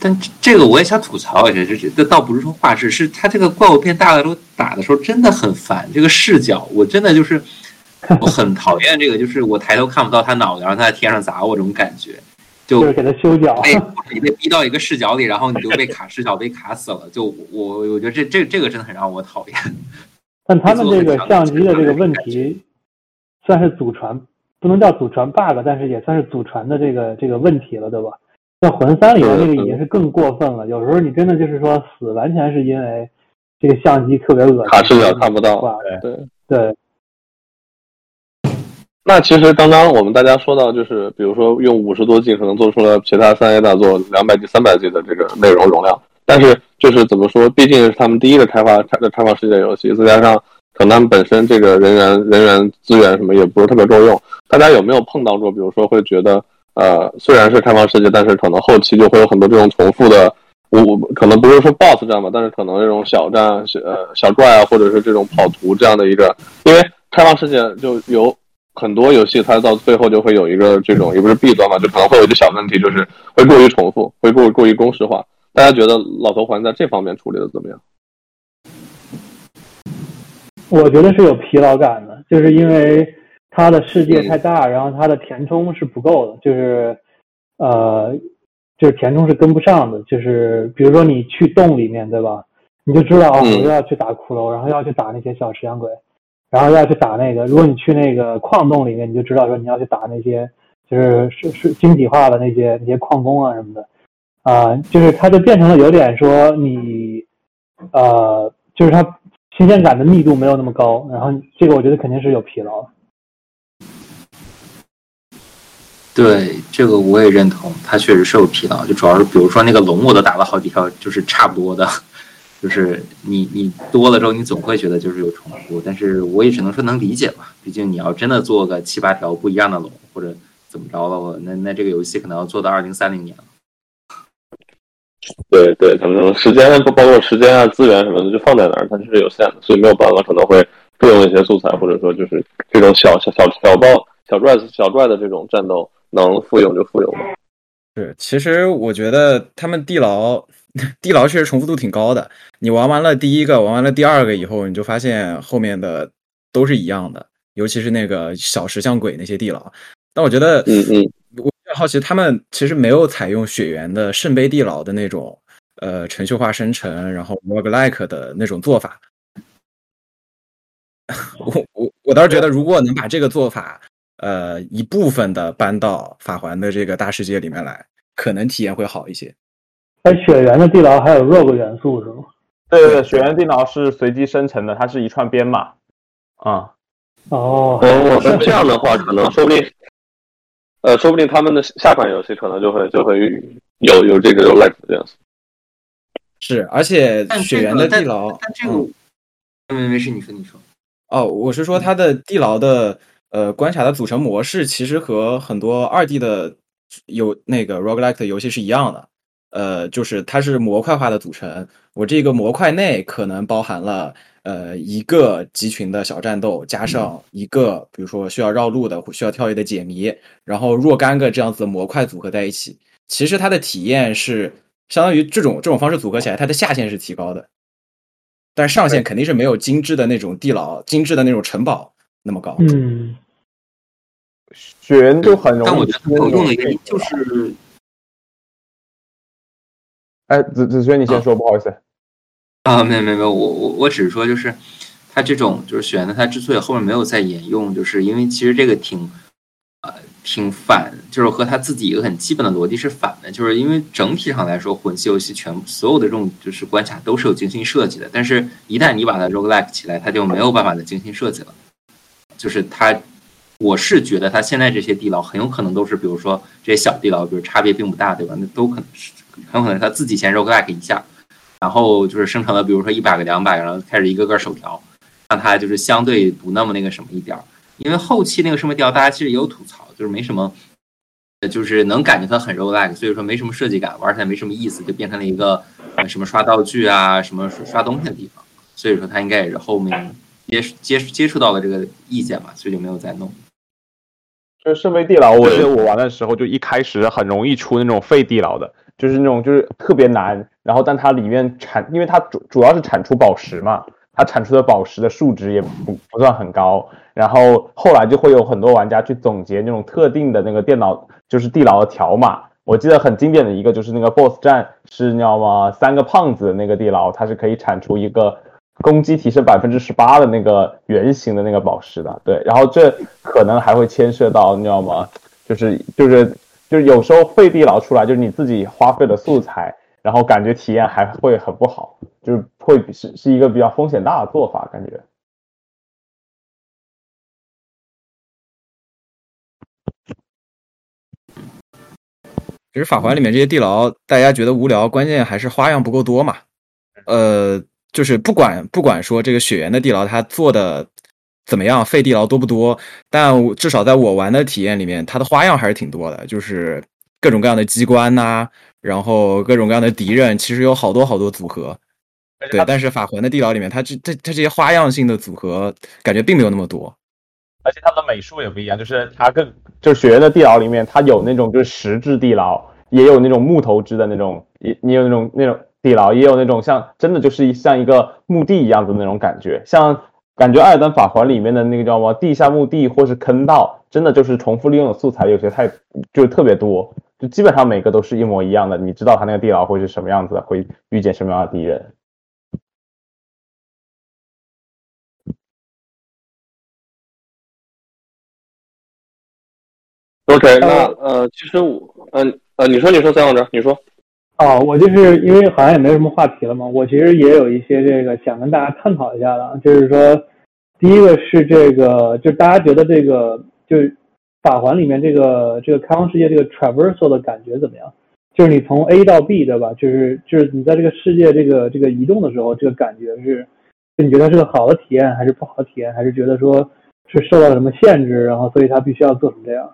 但这个我也想吐槽一下，就是这倒不是说画质，是它这个怪物变大的时候打的时候真的很烦，这个视角我真的就是。我很讨厌这个，就是我抬头看不到他脑袋，然后他在天上砸我这种感觉，就给他修脚，被你被逼到一个视角里，然后你就被卡视角，被卡死了。就我我觉得这这这个真的很让我讨厌。但他们这个相机的这个问题，算是祖传，不能叫祖传 bug，但是也算是祖传的这个这个问题了，对吧？像魂三里面那个已经是更过分了，有时候你真的就是说死，完全是因为这个相机特别恶心，卡视角看不到，对对。那其实刚刚我们大家说到，就是比如说用五十多 G 可能做出了其他三 A 大作两百 G、三百 G 的这个内容容量，但是就是怎么说，毕竟是他们第一个开发开的开放世界游戏，再加上可能他们本身这个人员人员资源什么也不是特别够用。大家有没有碰到过，比如说会觉得，呃，虽然是开放世界，但是可能后期就会有很多这种重复的，我我可能不是说 BOSS 战吧，但是可能这种小战、小呃小怪啊，或者是这种跑图这样的一个，因为开放世界就有。很多游戏它到最后就会有一个这种，也不是弊端嘛，就可能会有一个小问题，就是会过于重复，会过过于公式化。大家觉得老头环在这方面处理的怎么样？我觉得是有疲劳感的，就是因为它的世界太大，然后它的填充是不够的，就是呃，就是填充是跟不上的。就是比如说你去洞里面，对吧？你就知道哦，我又要去打骷髅，然后要去打那些小食养鬼。然后要去打那个，如果你去那个矿洞里面，你就知道说你要去打那些，就是是是晶体化的那些那些矿工啊什么的，啊，就是它就变成了有点说你，呃，就是它新鲜感的密度没有那么高，然后这个我觉得肯定是有疲劳。对，这个我也认同，它确实是有疲劳，就主要是比如说那个龙我都打了好几条，就是差不多的。就是你你多了之后，你总会觉得就是有重复，但是我也只能说能理解吧。毕竟你要真的做个七八条不一样的龙，或者怎么着了，那那这个游戏可能要做到二零三零年了。对对，可能时间不包括时间啊、资源什么的，就放在那儿，它就是有限的，所以没有办法，可能会复用一些素材，或者说就是这种小小小小包小拽小拽的这种战斗能复用就复用吧。是，其实我觉得他们地牢。地牢确实重复度挺高的，你玩完了第一个，玩完了第二个以后，你就发现后面的都是一样的，尤其是那个小石像鬼那些地牢，但我觉得，嗯嗯，好奇，他们其实没有采用雪原的圣杯地牢的那种呃程序化生成，然后 roguelike 的那种做法。我我我倒是觉得，如果能把这个做法，呃，一部分的搬到法环的这个大世界里面来，可能体验会好一些。哎雪原的地牢还有 rogue 元素是吗？对对对，雪原地牢是随机生成的，它是一串编码。啊，哦，哦，那这样的话，可能说不定，呃，说不定他们的下款游戏可能就会就会有有这个 roguelike 的元素。是，而且但雪原的地牢，但这个，没没事，你说你说。哦，我是说它的地牢的呃关卡的组成模式，其实和很多二 D 的有那个 roguelike 的游戏是一样的。呃，就是它是模块化的组成，我这个模块内可能包含了呃一个集群的小战斗，加上一个比如说需要绕路的、需要跳跃的解谜，然后若干个这样子的模块组合在一起，其实它的体验是相当于这种这种方式组合起来，它的下限是提高的，但上限肯定是没有精致的那种地牢、精致的那种城堡那么高。嗯，雪人就很容易。但我觉得有用的原因就是。哎，子子轩，你先说，不好意思。啊，没有没有没有，我我我只是说，就是它这种就是选的，它之所以后面没有再沿用，就是因为其实这个挺呃挺反，就是和它自己一个很基本的逻辑是反的，就是因为整体上来说，魂系游戏全所有的这种就是关卡都是有精心设计的，但是一旦你把它 roguelike 起来，它就没有办法再精心设计了。就是它，我是觉得它现在这些地牢很有可能都是，比如说这些小地牢，比如差别并不大，对吧？那都可能是。很有可能他自己先 roguelike 一下，然后就是生成了，比如说一百个、两百个，然后开始一个个手调，让它就是相对不那么那个什么一点儿。因为后期那个什么调，大家其实也有吐槽，就是没什么，就是能感觉它很 roguelike，所以说没什么设计感，玩起来没什么意思，就变成了一个什么刷道具啊、什么刷东西的地方。所以说他应该也是后面接接接触到了这个意见嘛，所以就没有再弄。就是圣杯地牢，我记得我玩的时候就一开始很容易出那种废地牢的。就是那种就是特别难，然后但它里面产，因为它主主要是产出宝石嘛，它产出的宝石的数值也不不算很高，然后后来就会有很多玩家去总结那种特定的那个电脑就是地牢的条码。我记得很经典的一个就是那个 BOSS 战是你知道吗？三个胖子那个地牢，它是可以产出一个攻击提升百分之十八的那个圆形的那个宝石的。对，然后这可能还会牵涉到你知道吗？就是就是。就是有时候废地牢出来，就是你自己花费的素材，然后感觉体验还会很不好，就是会是是一个比较风险大的做法，感觉。其实法环里面这些地牢，大家觉得无聊，关键还是花样不够多嘛。呃，就是不管不管说这个雪原的地牢它做的怎么样，废地牢多不多，但至少在我玩的体验里面，它的花样还是挺多的，就是各种各样的机关呐，然后各种各样的敌人，其实有好多好多组合。对，但是法环的地牢里面，它这它它这些花样性的组合，感觉并没有那么多。而且它的美术也不一样，就是它更就是雪原的地牢里面，它有那种就是石质地牢，也有那种木头制的那种，也也有那种那种地牢，也有那种像真的就是像一个墓地一样的那种感觉。像感觉《艾尔登法环》里面的那个叫什么地下墓地或是坑道，真的就是重复利用的素材有些太就特别多，就基本上每个都是一模一样的。你知道它那个地牢会是什么样子，会遇见什么样的敌人。OK，那呃，其实我，嗯呃，你说你说三老师，你说。哦，我就是因为好像也没什么话题了嘛，我其实也有一些这个想跟大家探讨一下的，就是说，第一个是这个，就大家觉得这个就是法环里面这个这个开放世界这个 traversal 的感觉怎么样？就是你从 A 到 B 对吧？就是就是你在这个世界这个这个移动的时候，这个感觉是，你觉得是个好的体验还是不好的体验？还是觉得说是受到了什么限制，然后所以它必须要做成这样？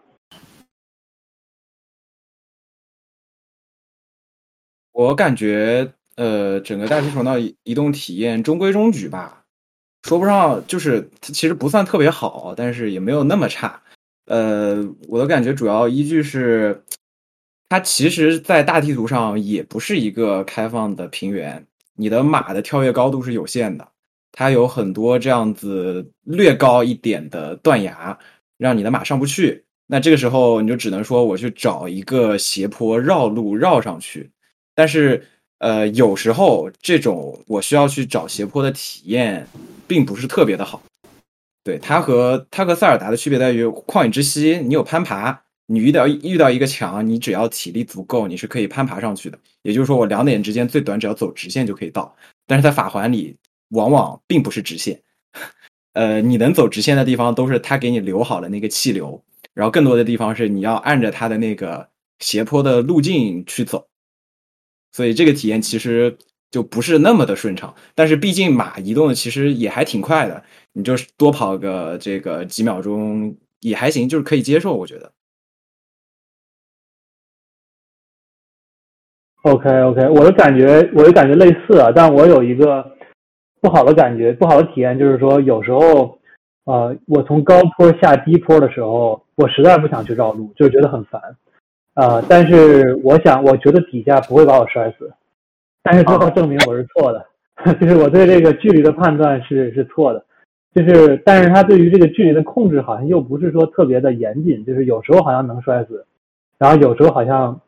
我感觉，呃，整个大气层道移动体验中规中矩吧，说不上，就是其实不算特别好，但是也没有那么差。呃，我的感觉主要依据是，它其实，在大地图上也不是一个开放的平原，你的马的跳跃高度是有限的，它有很多这样子略高一点的断崖，让你的马上不去。那这个时候你就只能说我去找一个斜坡绕路绕上去。但是呃，有时候这种我需要去找斜坡的体验，并不是特别的好。对它和它和塞尔达的区别在于，旷野之息你有攀爬，你遇到遇到一个墙，你只要体力足够，你是可以攀爬上去的。也就是说，我两点之间最短只要走直线就可以到。但是在法环里，往往并不是直线。呃，你能走直线的地方，都是他给你留好了那个气流，然后更多的地方是你要按着它的那个斜坡的路径去走。所以这个体验其实就不是那么的顺畅。但是毕竟马移动的其实也还挺快的。你就是多跑个这个几秒钟也还行，就是可以接受，我觉得。OK OK，我的感觉我的感觉类似啊，但我有一个不好的感觉，不好的体验就是说，有时候呃，我从高坡下低坡的时候，我实在不想去绕路，就是觉得很烦啊。但是我想，我觉得底下不会把我摔死，但是最后证明我是错的，就是我对这个距离的判断是是错的。就是，但是他对于这个距离的控制好像又不是说特别的严谨，就是有时候好像能摔死，然后有时候好像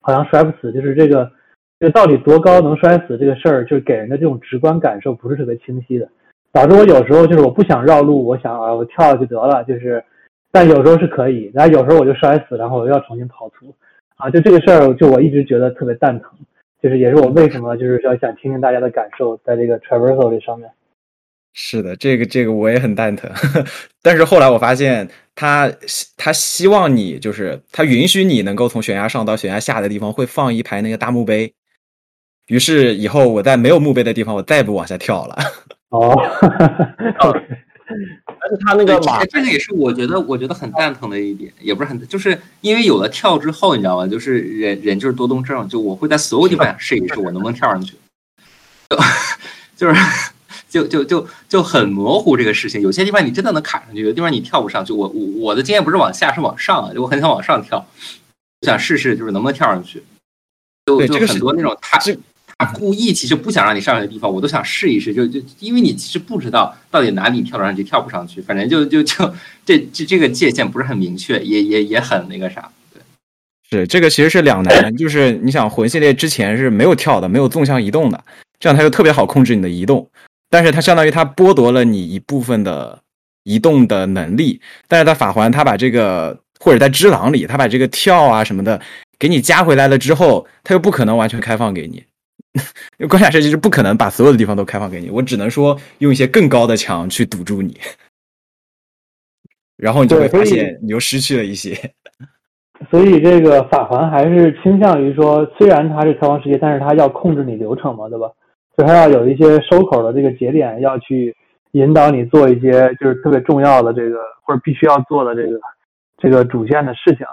好像摔不死，就是这个这到底多高能摔死这个事儿，就是给人的这种直观感受不是特别清晰的，导致我有时候就是我不想绕路，我想啊我跳下去得了，就是，但有时候是可以，然后有时候我就摔死，然后我又要重新跑图，啊，就这个事儿就我一直觉得特别蛋疼，就是也是我为什么就是说想听听大家的感受，在这个 traversal 这上面。是的，这个这个我也很蛋疼，但是后来我发现他他希望你就是他允许你能够从悬崖上到悬崖下的地方会放一排那个大墓碑，于是以后我在没有墓碑的地方我再也不往下跳了。哦，但是他那个马，这个也是我觉得我觉得很蛋疼的一点，也不是很，就是因为有了跳之后，你知道吗？就是人人就是多动症，就我会在所有地方试一试我能不能跳上去，就 就是。就就就就很模糊这个事情，有些地方你真的能卡上去，有的地方你跳不上去。我我我的经验不是往下，是往上，我很想往上跳，想试试就是能不能跳上去。就就很多那种他他故意其实不想让你上去的地方，我都想试一试。就就因为你其实不知道到底哪里跳上去跳不上去，反正就就就这这这个界限不是很明确，也也也很那个啥。对，是这个其实是两难，就是你想魂系列之前是没有跳的，没有纵向移动的，这样它就特别好控制你的移动。但是它相当于它剥夺了你一部分的移动的能力，但是在法环，它把这个或者在之狼里，它把这个跳啊什么的给你加回来了之后，它又不可能完全开放给你，关卡设计是不可能把所有的地方都开放给你，我只能说用一些更高的墙去堵住你，然后你就会发现你又失去了一些。所以这个法环还是倾向于说，虽然它是开放世界，但是它要控制你流程嘛，对吧？就它要有一些收口的这个节点，要去引导你做一些就是特别重要的这个或者必须要做的这个这个主线的事情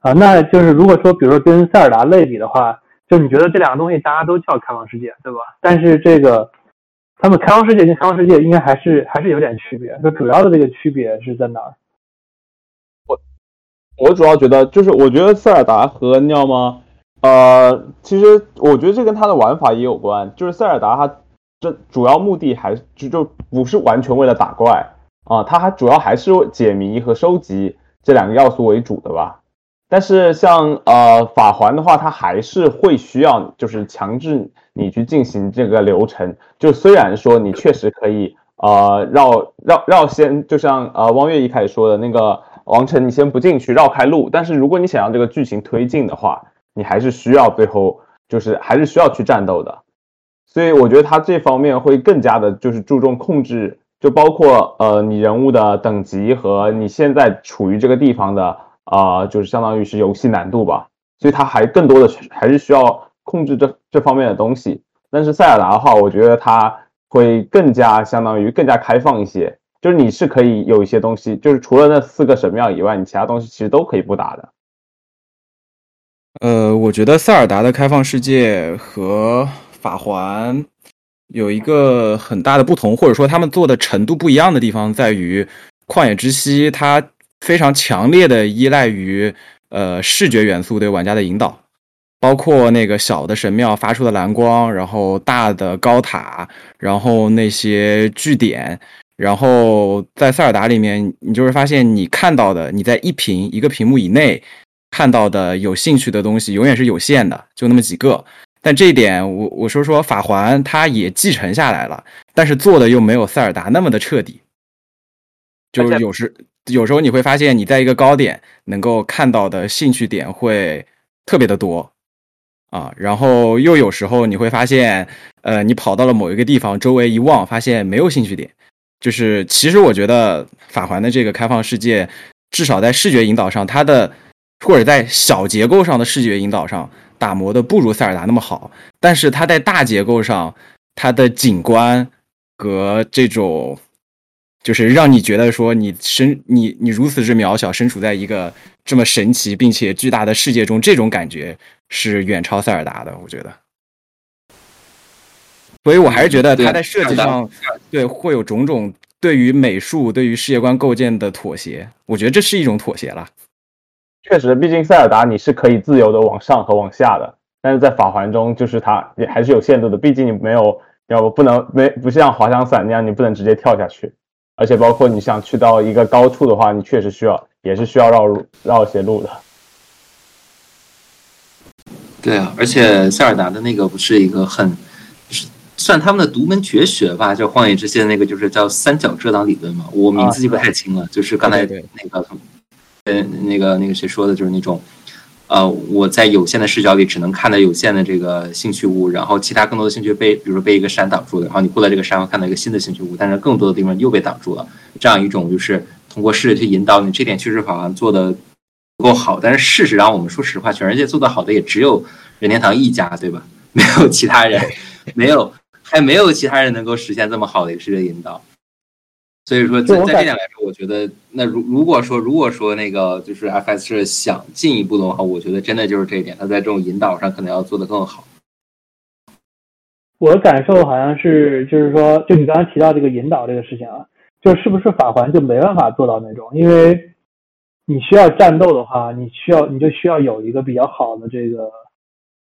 啊。那就是如果说比如说跟塞尔达类比的话，就你觉得这两个东西大家都叫开放世界，对吧？但是这个他们开放世界跟开放世界应该还是还是有点区别。就主要的这个区别是在哪儿？我我主要觉得就是我觉得塞尔达和尿吗？呃，其实我觉得这跟它的玩法也有关，就是塞尔达它这主要目的还就就不是完全为了打怪啊，它还主要还是解谜和收集这两个要素为主的吧。但是像呃法环的话，它还是会需要就是强制你去进行这个流程。就虽然说你确实可以呃绕绕绕先，就像呃汪月一开始说的那个王晨，你先不进去绕开路，但是如果你想让这个剧情推进的话。你还是需要最后就是还是需要去战斗的，所以我觉得他这方面会更加的就是注重控制，就包括呃你人物的等级和你现在处于这个地方的啊，就是相当于是游戏难度吧，所以它还更多的还是需要控制这这方面的东西。但是塞尔达的话，我觉得它会更加相当于更加开放一些，就是你是可以有一些东西，就是除了那四个神庙以外，你其他东西其实都可以不打的。呃，我觉得塞尔达的开放世界和法环有一个很大的不同，或者说他们做的程度不一样的地方在于，旷野之息它非常强烈的依赖于呃视觉元素对玩家的引导，包括那个小的神庙发出的蓝光，然后大的高塔，然后那些据点，然后在塞尔达里面，你就会发现你看到的，你在一屏一个屏幕以内看到的有兴趣的东西，永远是有限的，就那么几个。但这一点，我我说说法环，它也继承下来了，但是做的又没有塞尔达那么的彻底。就是有时有时候你会发现，你在一个高点能够看到的兴趣点会特别的多啊，然后又有时候你会发现，呃，你跑到了某一个地方，周围一望，发现没有兴趣点。就是其实我觉得法环的这个开放世界，至少在视觉引导上，它的或者在小结构上的视觉引导上打磨的不如塞尔达那么好，但是它在大结构上，它的景观和这种，就是让你觉得说你身你你如此之渺小，身处在一个这么神奇并且巨大的世界中，这种感觉是远超塞尔达的，我觉得。所以我还是觉得他在设计上，对会有种种对于美术、对于世界观构建的妥协。我觉得这是一种妥协了。确实，毕竟塞尔达你是可以自由的往上和往下的，但是在法环中，就是它也还是有限度的。毕竟你没有，要不不能没不像滑翔伞那样，你不能直接跳下去。而且包括你想去到一个高处的话，你确实需要也是需要绕路绕一些路的。对啊，而且塞尔达的那个不是一个很。算他们的独门绝学吧，叫《荒野之息》那个，就是叫三角遮挡理论嘛。我名字记不太清了，就是刚才那个，呃，那个那个谁说的，就是那种，呃，我在有限的视角里只能看到有限的这个兴趣物，然后其他更多的兴趣被，比如说被一个山挡住了，然后你过了这个山会看到一个新的兴趣物，但是更多的地方又被挡住了。这样一种就是通过视觉去引导你，这点确实好像做的不够好。但是事实上，我们说实话，全世界做的好的也只有任天堂一家，对吧？没有其他人，没有。还没有其他人能够实现这么好的一个视觉引导，所以说在在这点来说，我觉得那如如果说如果说那个就是 FS 是想进一步的话，我觉得真的就是这一点，他在这种引导上可能要做得更好。我的感受好像是，就是说，就你刚才提到这个引导这个事情啊，就是不是法环就没办法做到那种，因为你需要战斗的话，你需要你就需要有一个比较好的这个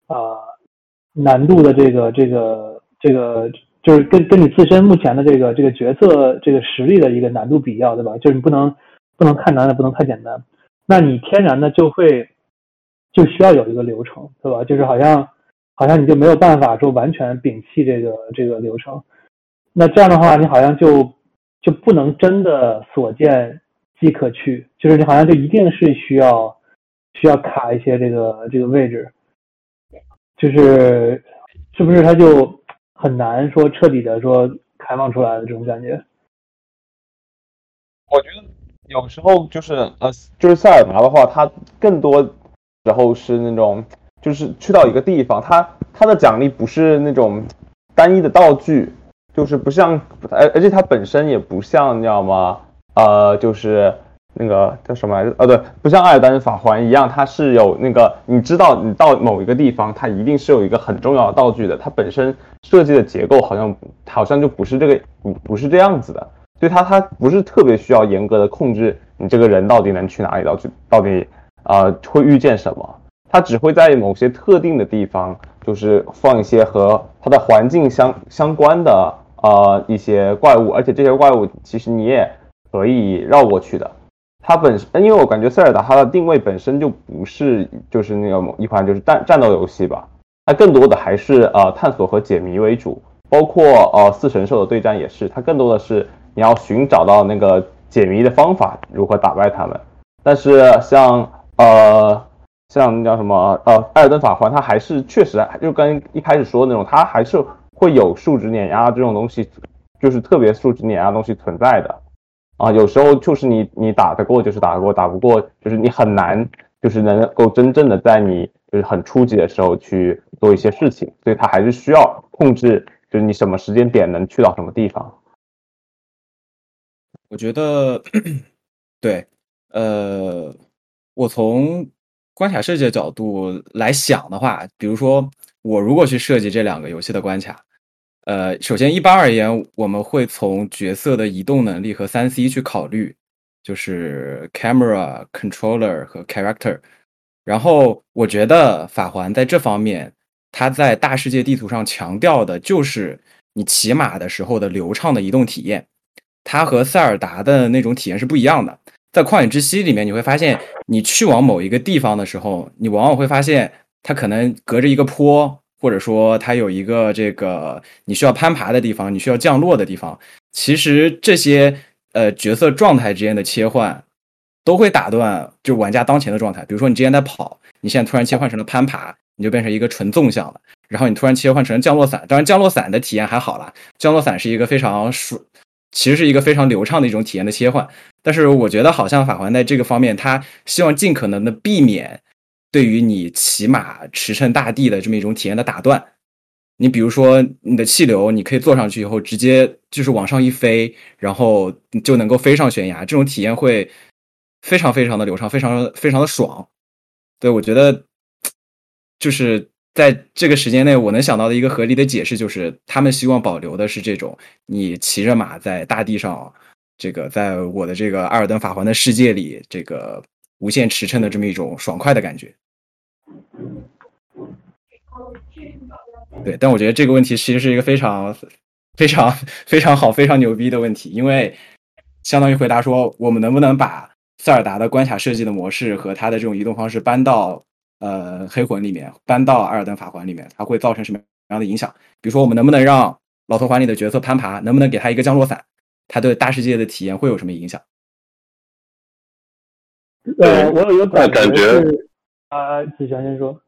啊难度的这个这个。这个就是跟跟你自身目前的这个这个角色这个实力的一个难度比较，对吧？就是你不能不能太难，也不能太简单。那你天然的就会就需要有一个流程，对吧？就是好像好像你就没有办法说完全摒弃这个这个流程。那这样的话，你好像就就不能真的所见即可去，就是你好像就一定是需要需要卡一些这个这个位置，就是是不是他就？很难说彻底的说开放出来的这种感觉。我觉得有时候就是呃，就是塞尔达的话，它更多时候是那种，就是去到一个地方，它它的奖励不是那种单一的道具，就是不像，而而且它本身也不像，你知道吗？呃，就是。那个叫什么来着？哦，对，不像艾尔丹法环一样，它是有那个，你知道，你到某一个地方，它一定是有一个很重要的道具的。它本身设计的结构好像好像就不是这个，不不是这样子的。所以它它不是特别需要严格的控制你这个人到底能去哪里，到去到底啊会遇见什么。它只会在某些特定的地方，就是放一些和它的环境相相关的呃一些怪物，而且这些怪物其实你也可以绕过去的。它本身，因为我感觉塞尔达它的定位本身就不是就是那个一款就是战战斗游戏吧，它更多的还是呃探索和解谜为主，包括呃四神兽的对战也是，它更多的是你要寻找到那个解谜的方法，如何打败他们。但是像呃像那叫什么呃艾尔登法环，它还是确实就跟一开始说的那种，它还是会有数值碾压这种东西，就是特别数值碾压东西存在的。啊，有时候就是你你打得过就是打得过，打不过就是你很难，就是能够真正的在你就是很初级的时候去做一些事情，所以它还是需要控制，就是你什么时间点能去到什么地方。我觉得，对，呃，我从关卡设计的角度来想的话，比如说我如果去设计这两个游戏的关卡。呃，首先，一般而言，我们会从角色的移动能力和三 C 去考虑，就是 camera、controller 和 character。然后，我觉得法环在这方面，它在大世界地图上强调的就是你骑马的时候的流畅的移动体验。它和塞尔达的那种体验是不一样的。在旷野之息里面，你会发现，你去往某一个地方的时候，你往往会发现它可能隔着一个坡，或者说它有一个这个你需要攀爬的地方，你需要降落的地方。其实这些呃角色状态之间的切换，都会打断就玩家当前的状态。比如说你之前在跑，你现在突然切换成了攀爬，你就变成一个纯纵向了。然后你突然切换成降落伞，当然降落伞的体验还好了，降落伞是一个非常舒，其实是一个非常流畅的一种体验的切换。但是我觉得好像法环在这个方面，他希望尽可能的避免对于你骑马驰骋大地的这么一种体验的打断。你比如说你的气流，你可以坐上去以后直接就是往上一飞，然后就能够飞上悬崖，这种体验会非常非常的流畅，非常非常的爽。对我觉得就是。在这个时间内，我能想到的一个合理的解释就是，他们希望保留的是这种你骑着马在大地上，这个在我的这个《艾尔登法环》的世界里，这个无限驰骋的这么一种爽快的感觉。对，但我觉得这个问题其实是一个非常、非常、非常好、非常牛逼的问题，因为相当于回答说，我们能不能把塞尔达的关卡设计的模式和它的这种移动方式搬到。呃，黑魂里面搬到艾尔登法环里面，它会造成什么样的影响？比如说，我们能不能让老头环里的角色攀爬？能不能给他一个降落伞？他对大世界的体验会有什么影响？呃，我有一个感觉是，啊，子祥先说。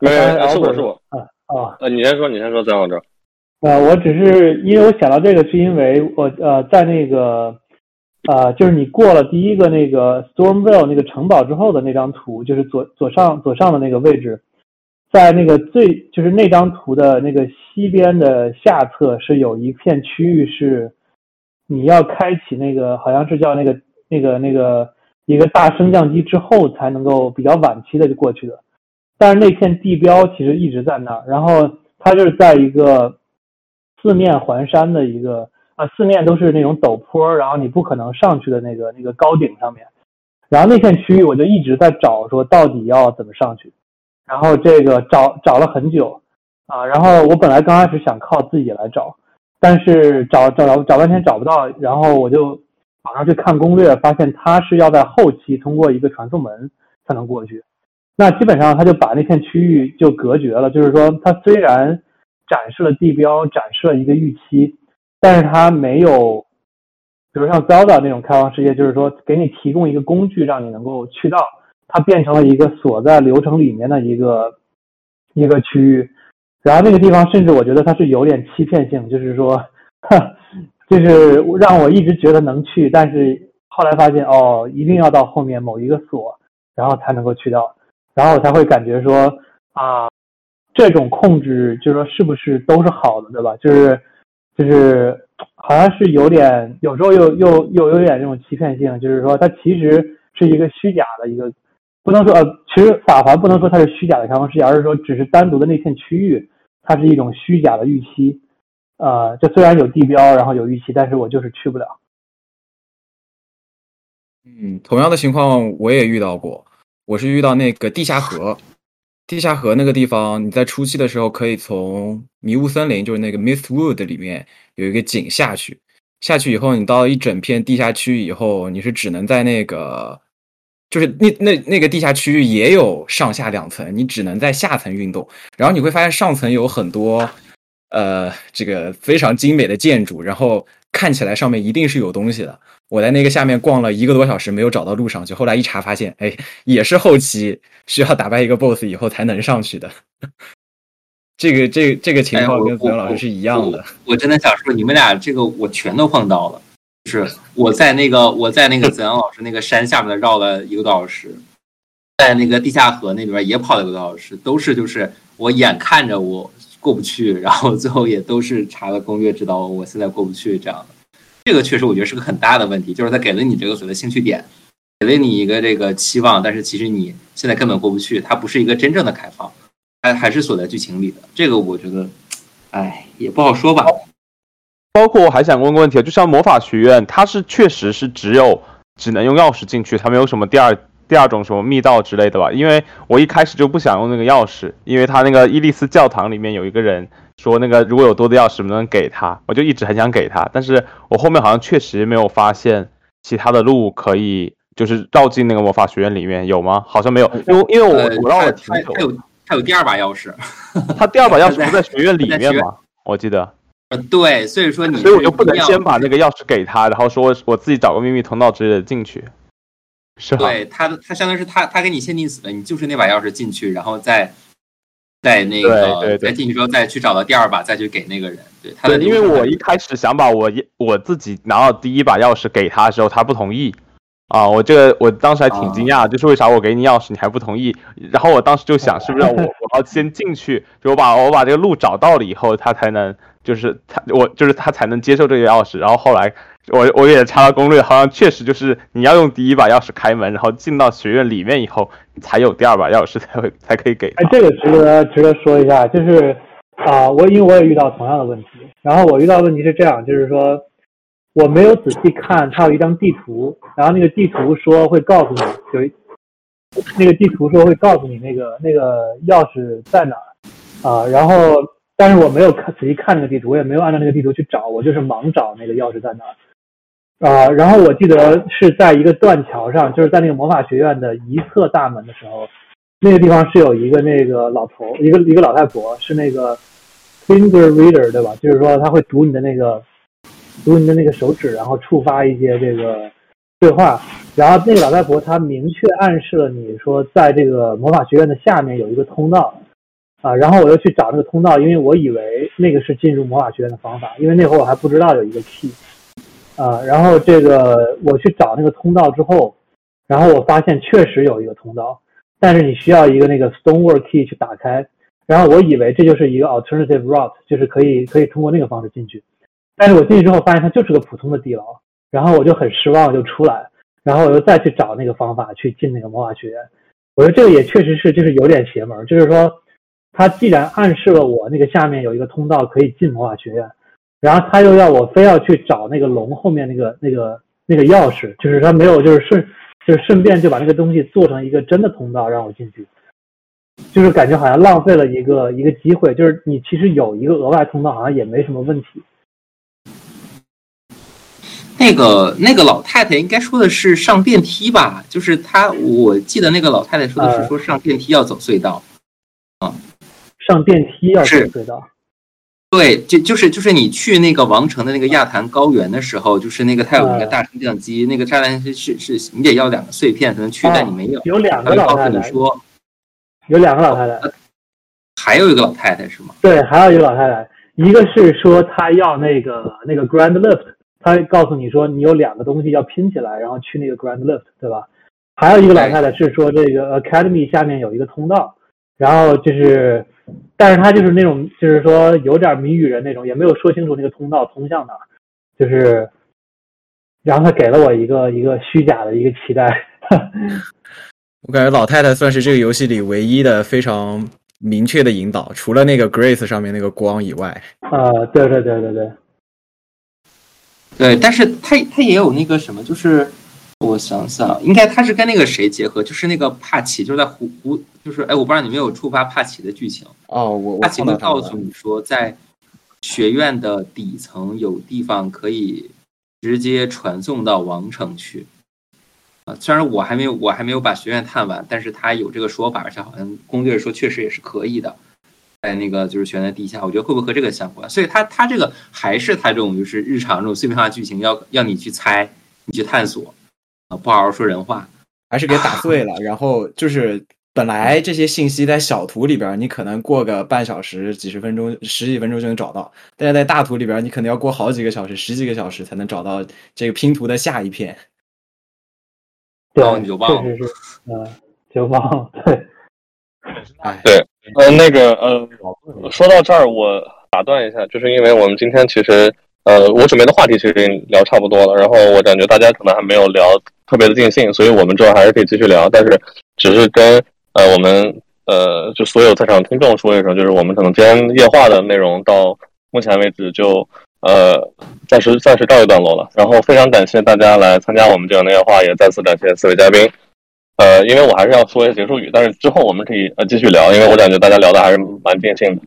没，是我是我啊啊，呃，你先说，你先说，再往这。啊，我只是因为我想到这个，是因为我呃，在那个。啊，就是你过了第一个那个 Stormvale 那个城堡之后的那张图，就是左左上左上的那个位置，在那个最就是那张图的那个西边的下侧是有一片区域是你要开启那个好像是叫那个那个那个一个大升降机之后才能够比较晚期的就过去的，但是那片地标其实一直在那儿，然后它就是在一个四面环山的一个。啊，四面都是那种陡坡，然后你不可能上去的那个那个高顶上面，然后那片区域我就一直在找，说到底要怎么上去，然后这个找找了很久，啊，然后我本来刚开始想靠自己来找，但是找找找找半天找不到，然后我就网上去看攻略，发现它是要在后期通过一个传送门才能过去，那基本上他就把那片区域就隔绝了，就是说它虽然展示了地标，展示了一个预期。但是它没有，比如像 Zelda 那种开放世界，就是说给你提供一个工具，让你能够去到，它变成了一个锁在流程里面的一个一个区域。然后那个地方，甚至我觉得它是有点欺骗性，就是说，就是让我一直觉得能去，但是后来发现哦，一定要到后面某一个锁，然后才能够去到，然后我才会感觉说啊，这种控制就是说是不是都是好的，对吧？就是。就是好像是有点，有时候又又又有点这种欺骗性，就是说它其实是一个虚假的一个，不能说呃，其实法环不能说它是虚假的开放世界，而是说只是单独的那片区域，它是一种虚假的预期，呃，就虽然有地标，然后有预期，但是我就是去不了。嗯，同样的情况我也遇到过，我是遇到那个地下河。地下河那个地方，你在初期的时候可以从迷雾森林，就是那个 Mistwood 里面有一个井下去。下去以后，你到一整片地下区域以后，你是只能在那个，就是那那那个地下区域也有上下两层，你只能在下层运动。然后你会发现上层有很多，呃，这个非常精美的建筑，然后看起来上面一定是有东西的。我在那个下面逛了一个多小时，没有找到路上去。后来一查发现，哎，也是后期需要打败一个 BOSS 以后才能上去的。这个这这个情况跟子阳老师是一样的。我真的想说，你们俩这个我全都碰到了。就是我在那个我在那个子阳老师那个山下面绕了一个多小时，在那个地下河那边也跑了一个多小时，都是就是我眼看着我过不去，然后最后也都是查了攻略知道我现在过不去这样的。这个确实，我觉得是个很大的问题，就是他给了你这个所谓的兴趣点，给了你一个这个期望，但是其实你现在根本过不去，它不是一个真正的开放，还还是锁在剧情里的。这个我觉得，哎，也不好说吧。包括我还想问个问题，就像魔法学院，它是确实是只有只能用钥匙进去，它没有什么第二第二种什么密道之类的吧？因为我一开始就不想用那个钥匙，因为他那个伊利斯教堂里面有一个人说那个如果有多的钥匙能不能给他，我就一直很想给他，但是我后面好像确实没有发现其他的路可以就是绕进那个魔法学院里面，有吗？好像没有，因为因为我我绕了挺久。他有他有第二把钥匙，他第二把钥匙 不在学院里面吗？我记得。呃，对，所以说你，所以我就不能先把那个钥匙给他，然后说我自己找个秘密通道之类的进去，是吧？对他，他相当于是他，他给你限定死了，你就是那把钥匙进去，然后再再那个再进去之后再去找到第二把，再去给那个人。对，他的因为我一开始想把我一我自己拿到第一把钥匙给他的时候，他不同意。啊，我这个我当时还挺惊讶，就是为啥我给你钥匙你还不同意？然后我当时就想，是不是我我要先进去，就我把我把这个路找到了以后，他才能就是他我就是他才能接受这个钥匙。然后后来我我也查了攻略，好像确实就是你要用第一把钥匙开门，然后进到学院里面以后，才有第二把钥匙 才会才可以给。哎，这个值得值得说一下，就是啊，我因为我也遇到同样的问题，然后我遇到问题是这样，就是说。我没有仔细看，它有一张地图，然后那个地图说会告诉你有一，那个地图说会告诉你那个那个钥匙在哪儿啊，然后但是我没有看仔细看那个地图，我也没有按照那个地图去找，我就是盲找那个钥匙在哪儿啊，然后我记得是在一个断桥上，就是在那个魔法学院的一侧大门的时候，那个地方是有一个那个老头，一个一个老太婆，是那个 finger reader 对吧？就是说他会读你的那个。读你的那个手指，然后触发一些这个对话，然后那个老太婆她明确暗示了你说，在这个魔法学院的下面有一个通道，啊，然后我又去找那个通道，因为我以为那个是进入魔法学院的方法，因为那会儿我还不知道有一个 key，啊，然后这个我去找那个通道之后，然后我发现确实有一个通道，但是你需要一个那个 stonework key 去打开，然后我以为这就是一个 alternative route，就是可以可以通过那个方式进去。但是我进去之后发现它就是个普通的地牢，然后我就很失望，就出来，然后我又再去找那个方法去进那个魔法学院。我觉得这个也确实是就是有点邪门，就是说，他既然暗示了我那个下面有一个通道可以进魔法学院，然后他又要我非要去找那个龙后面那个那个那个钥匙，就是他没有就是顺就是顺便就把那个东西做成一个真的通道让我进去，就是感觉好像浪费了一个一个机会，就是你其实有一个额外通道好像也没什么问题。那个那个老太太应该说的是上电梯吧？就是她，我记得那个老太太说的是说上电梯要走隧道，啊，上电梯要走隧道。对，就就是就是你去那个王城的那个亚坛高原的时候，就是那个它有一个大升降机，那个炸弹是是是，你得要两个碎片才能去，但你没有。有两个老太太。说，有两个老太太。还有一个老太太是吗？对，还有一个老太太，一个是说她要那个那个 Grand Lift。她告诉你说，你有两个东西要拼起来，然后去那个 Grand Lift，对吧？还有一个老太太是说，这个 Academy 下面有一个通道，然后就是，但是他就是那种，就是说有点谜语人那种，也没有说清楚那个通道通向哪，就是，然后他给了我一个一个虚假的一个期待。我感觉老太太算是这个游戏里唯一的非常明确的引导，除了那个 Grace 上面那个光以外。啊，对对对对对。对，但是他他也有那个什么，就是我想想，应该他是跟那个谁结合，就是那个帕奇，就是在湖湖，就是哎，我不知道你没有触发帕奇的剧情哦，我帕奇会告诉你说，在学院的底层有地方可以直接传送到王城去啊。虽然我还没有我还没有把学院探完，但是他有这个说法，而且好像攻略说确实也是可以的。在那个就是悬在地下，我觉得会不会和这个相关？所以他他这个还是他这种就是日常这种碎片化剧情，要要你去猜，你去探索啊，不好好说人话，还是给打碎了。然后就是本来这些信息在小图里边，你可能过个半小时、几十分钟、十几分钟就能找到，但是在大图里边，你可能要过好几个小时、十几个小时才能找到这个拼图的下一片。然后你就忘了，嗯，就忘了，对，哎，对。呃，那个，呃，说到这儿，我打断一下，就是因为我们今天其实，呃，我准备的话题其实已经聊差不多了，然后我感觉大家可能还没有聊特别的尽兴，所以我们之后还是可以继续聊，但是只是跟呃我们呃就所有在场听众说一声，就是我们可能今天夜话的内容到目前为止就呃暂时暂时告一段落了，然后非常感谢大家来参加我们这样的夜话，也再次感谢四位嘉宾。呃，因为我还是要说一些结束语，但是之后我们可以呃继续聊，因为我感觉大家聊的还是蛮尽兴的。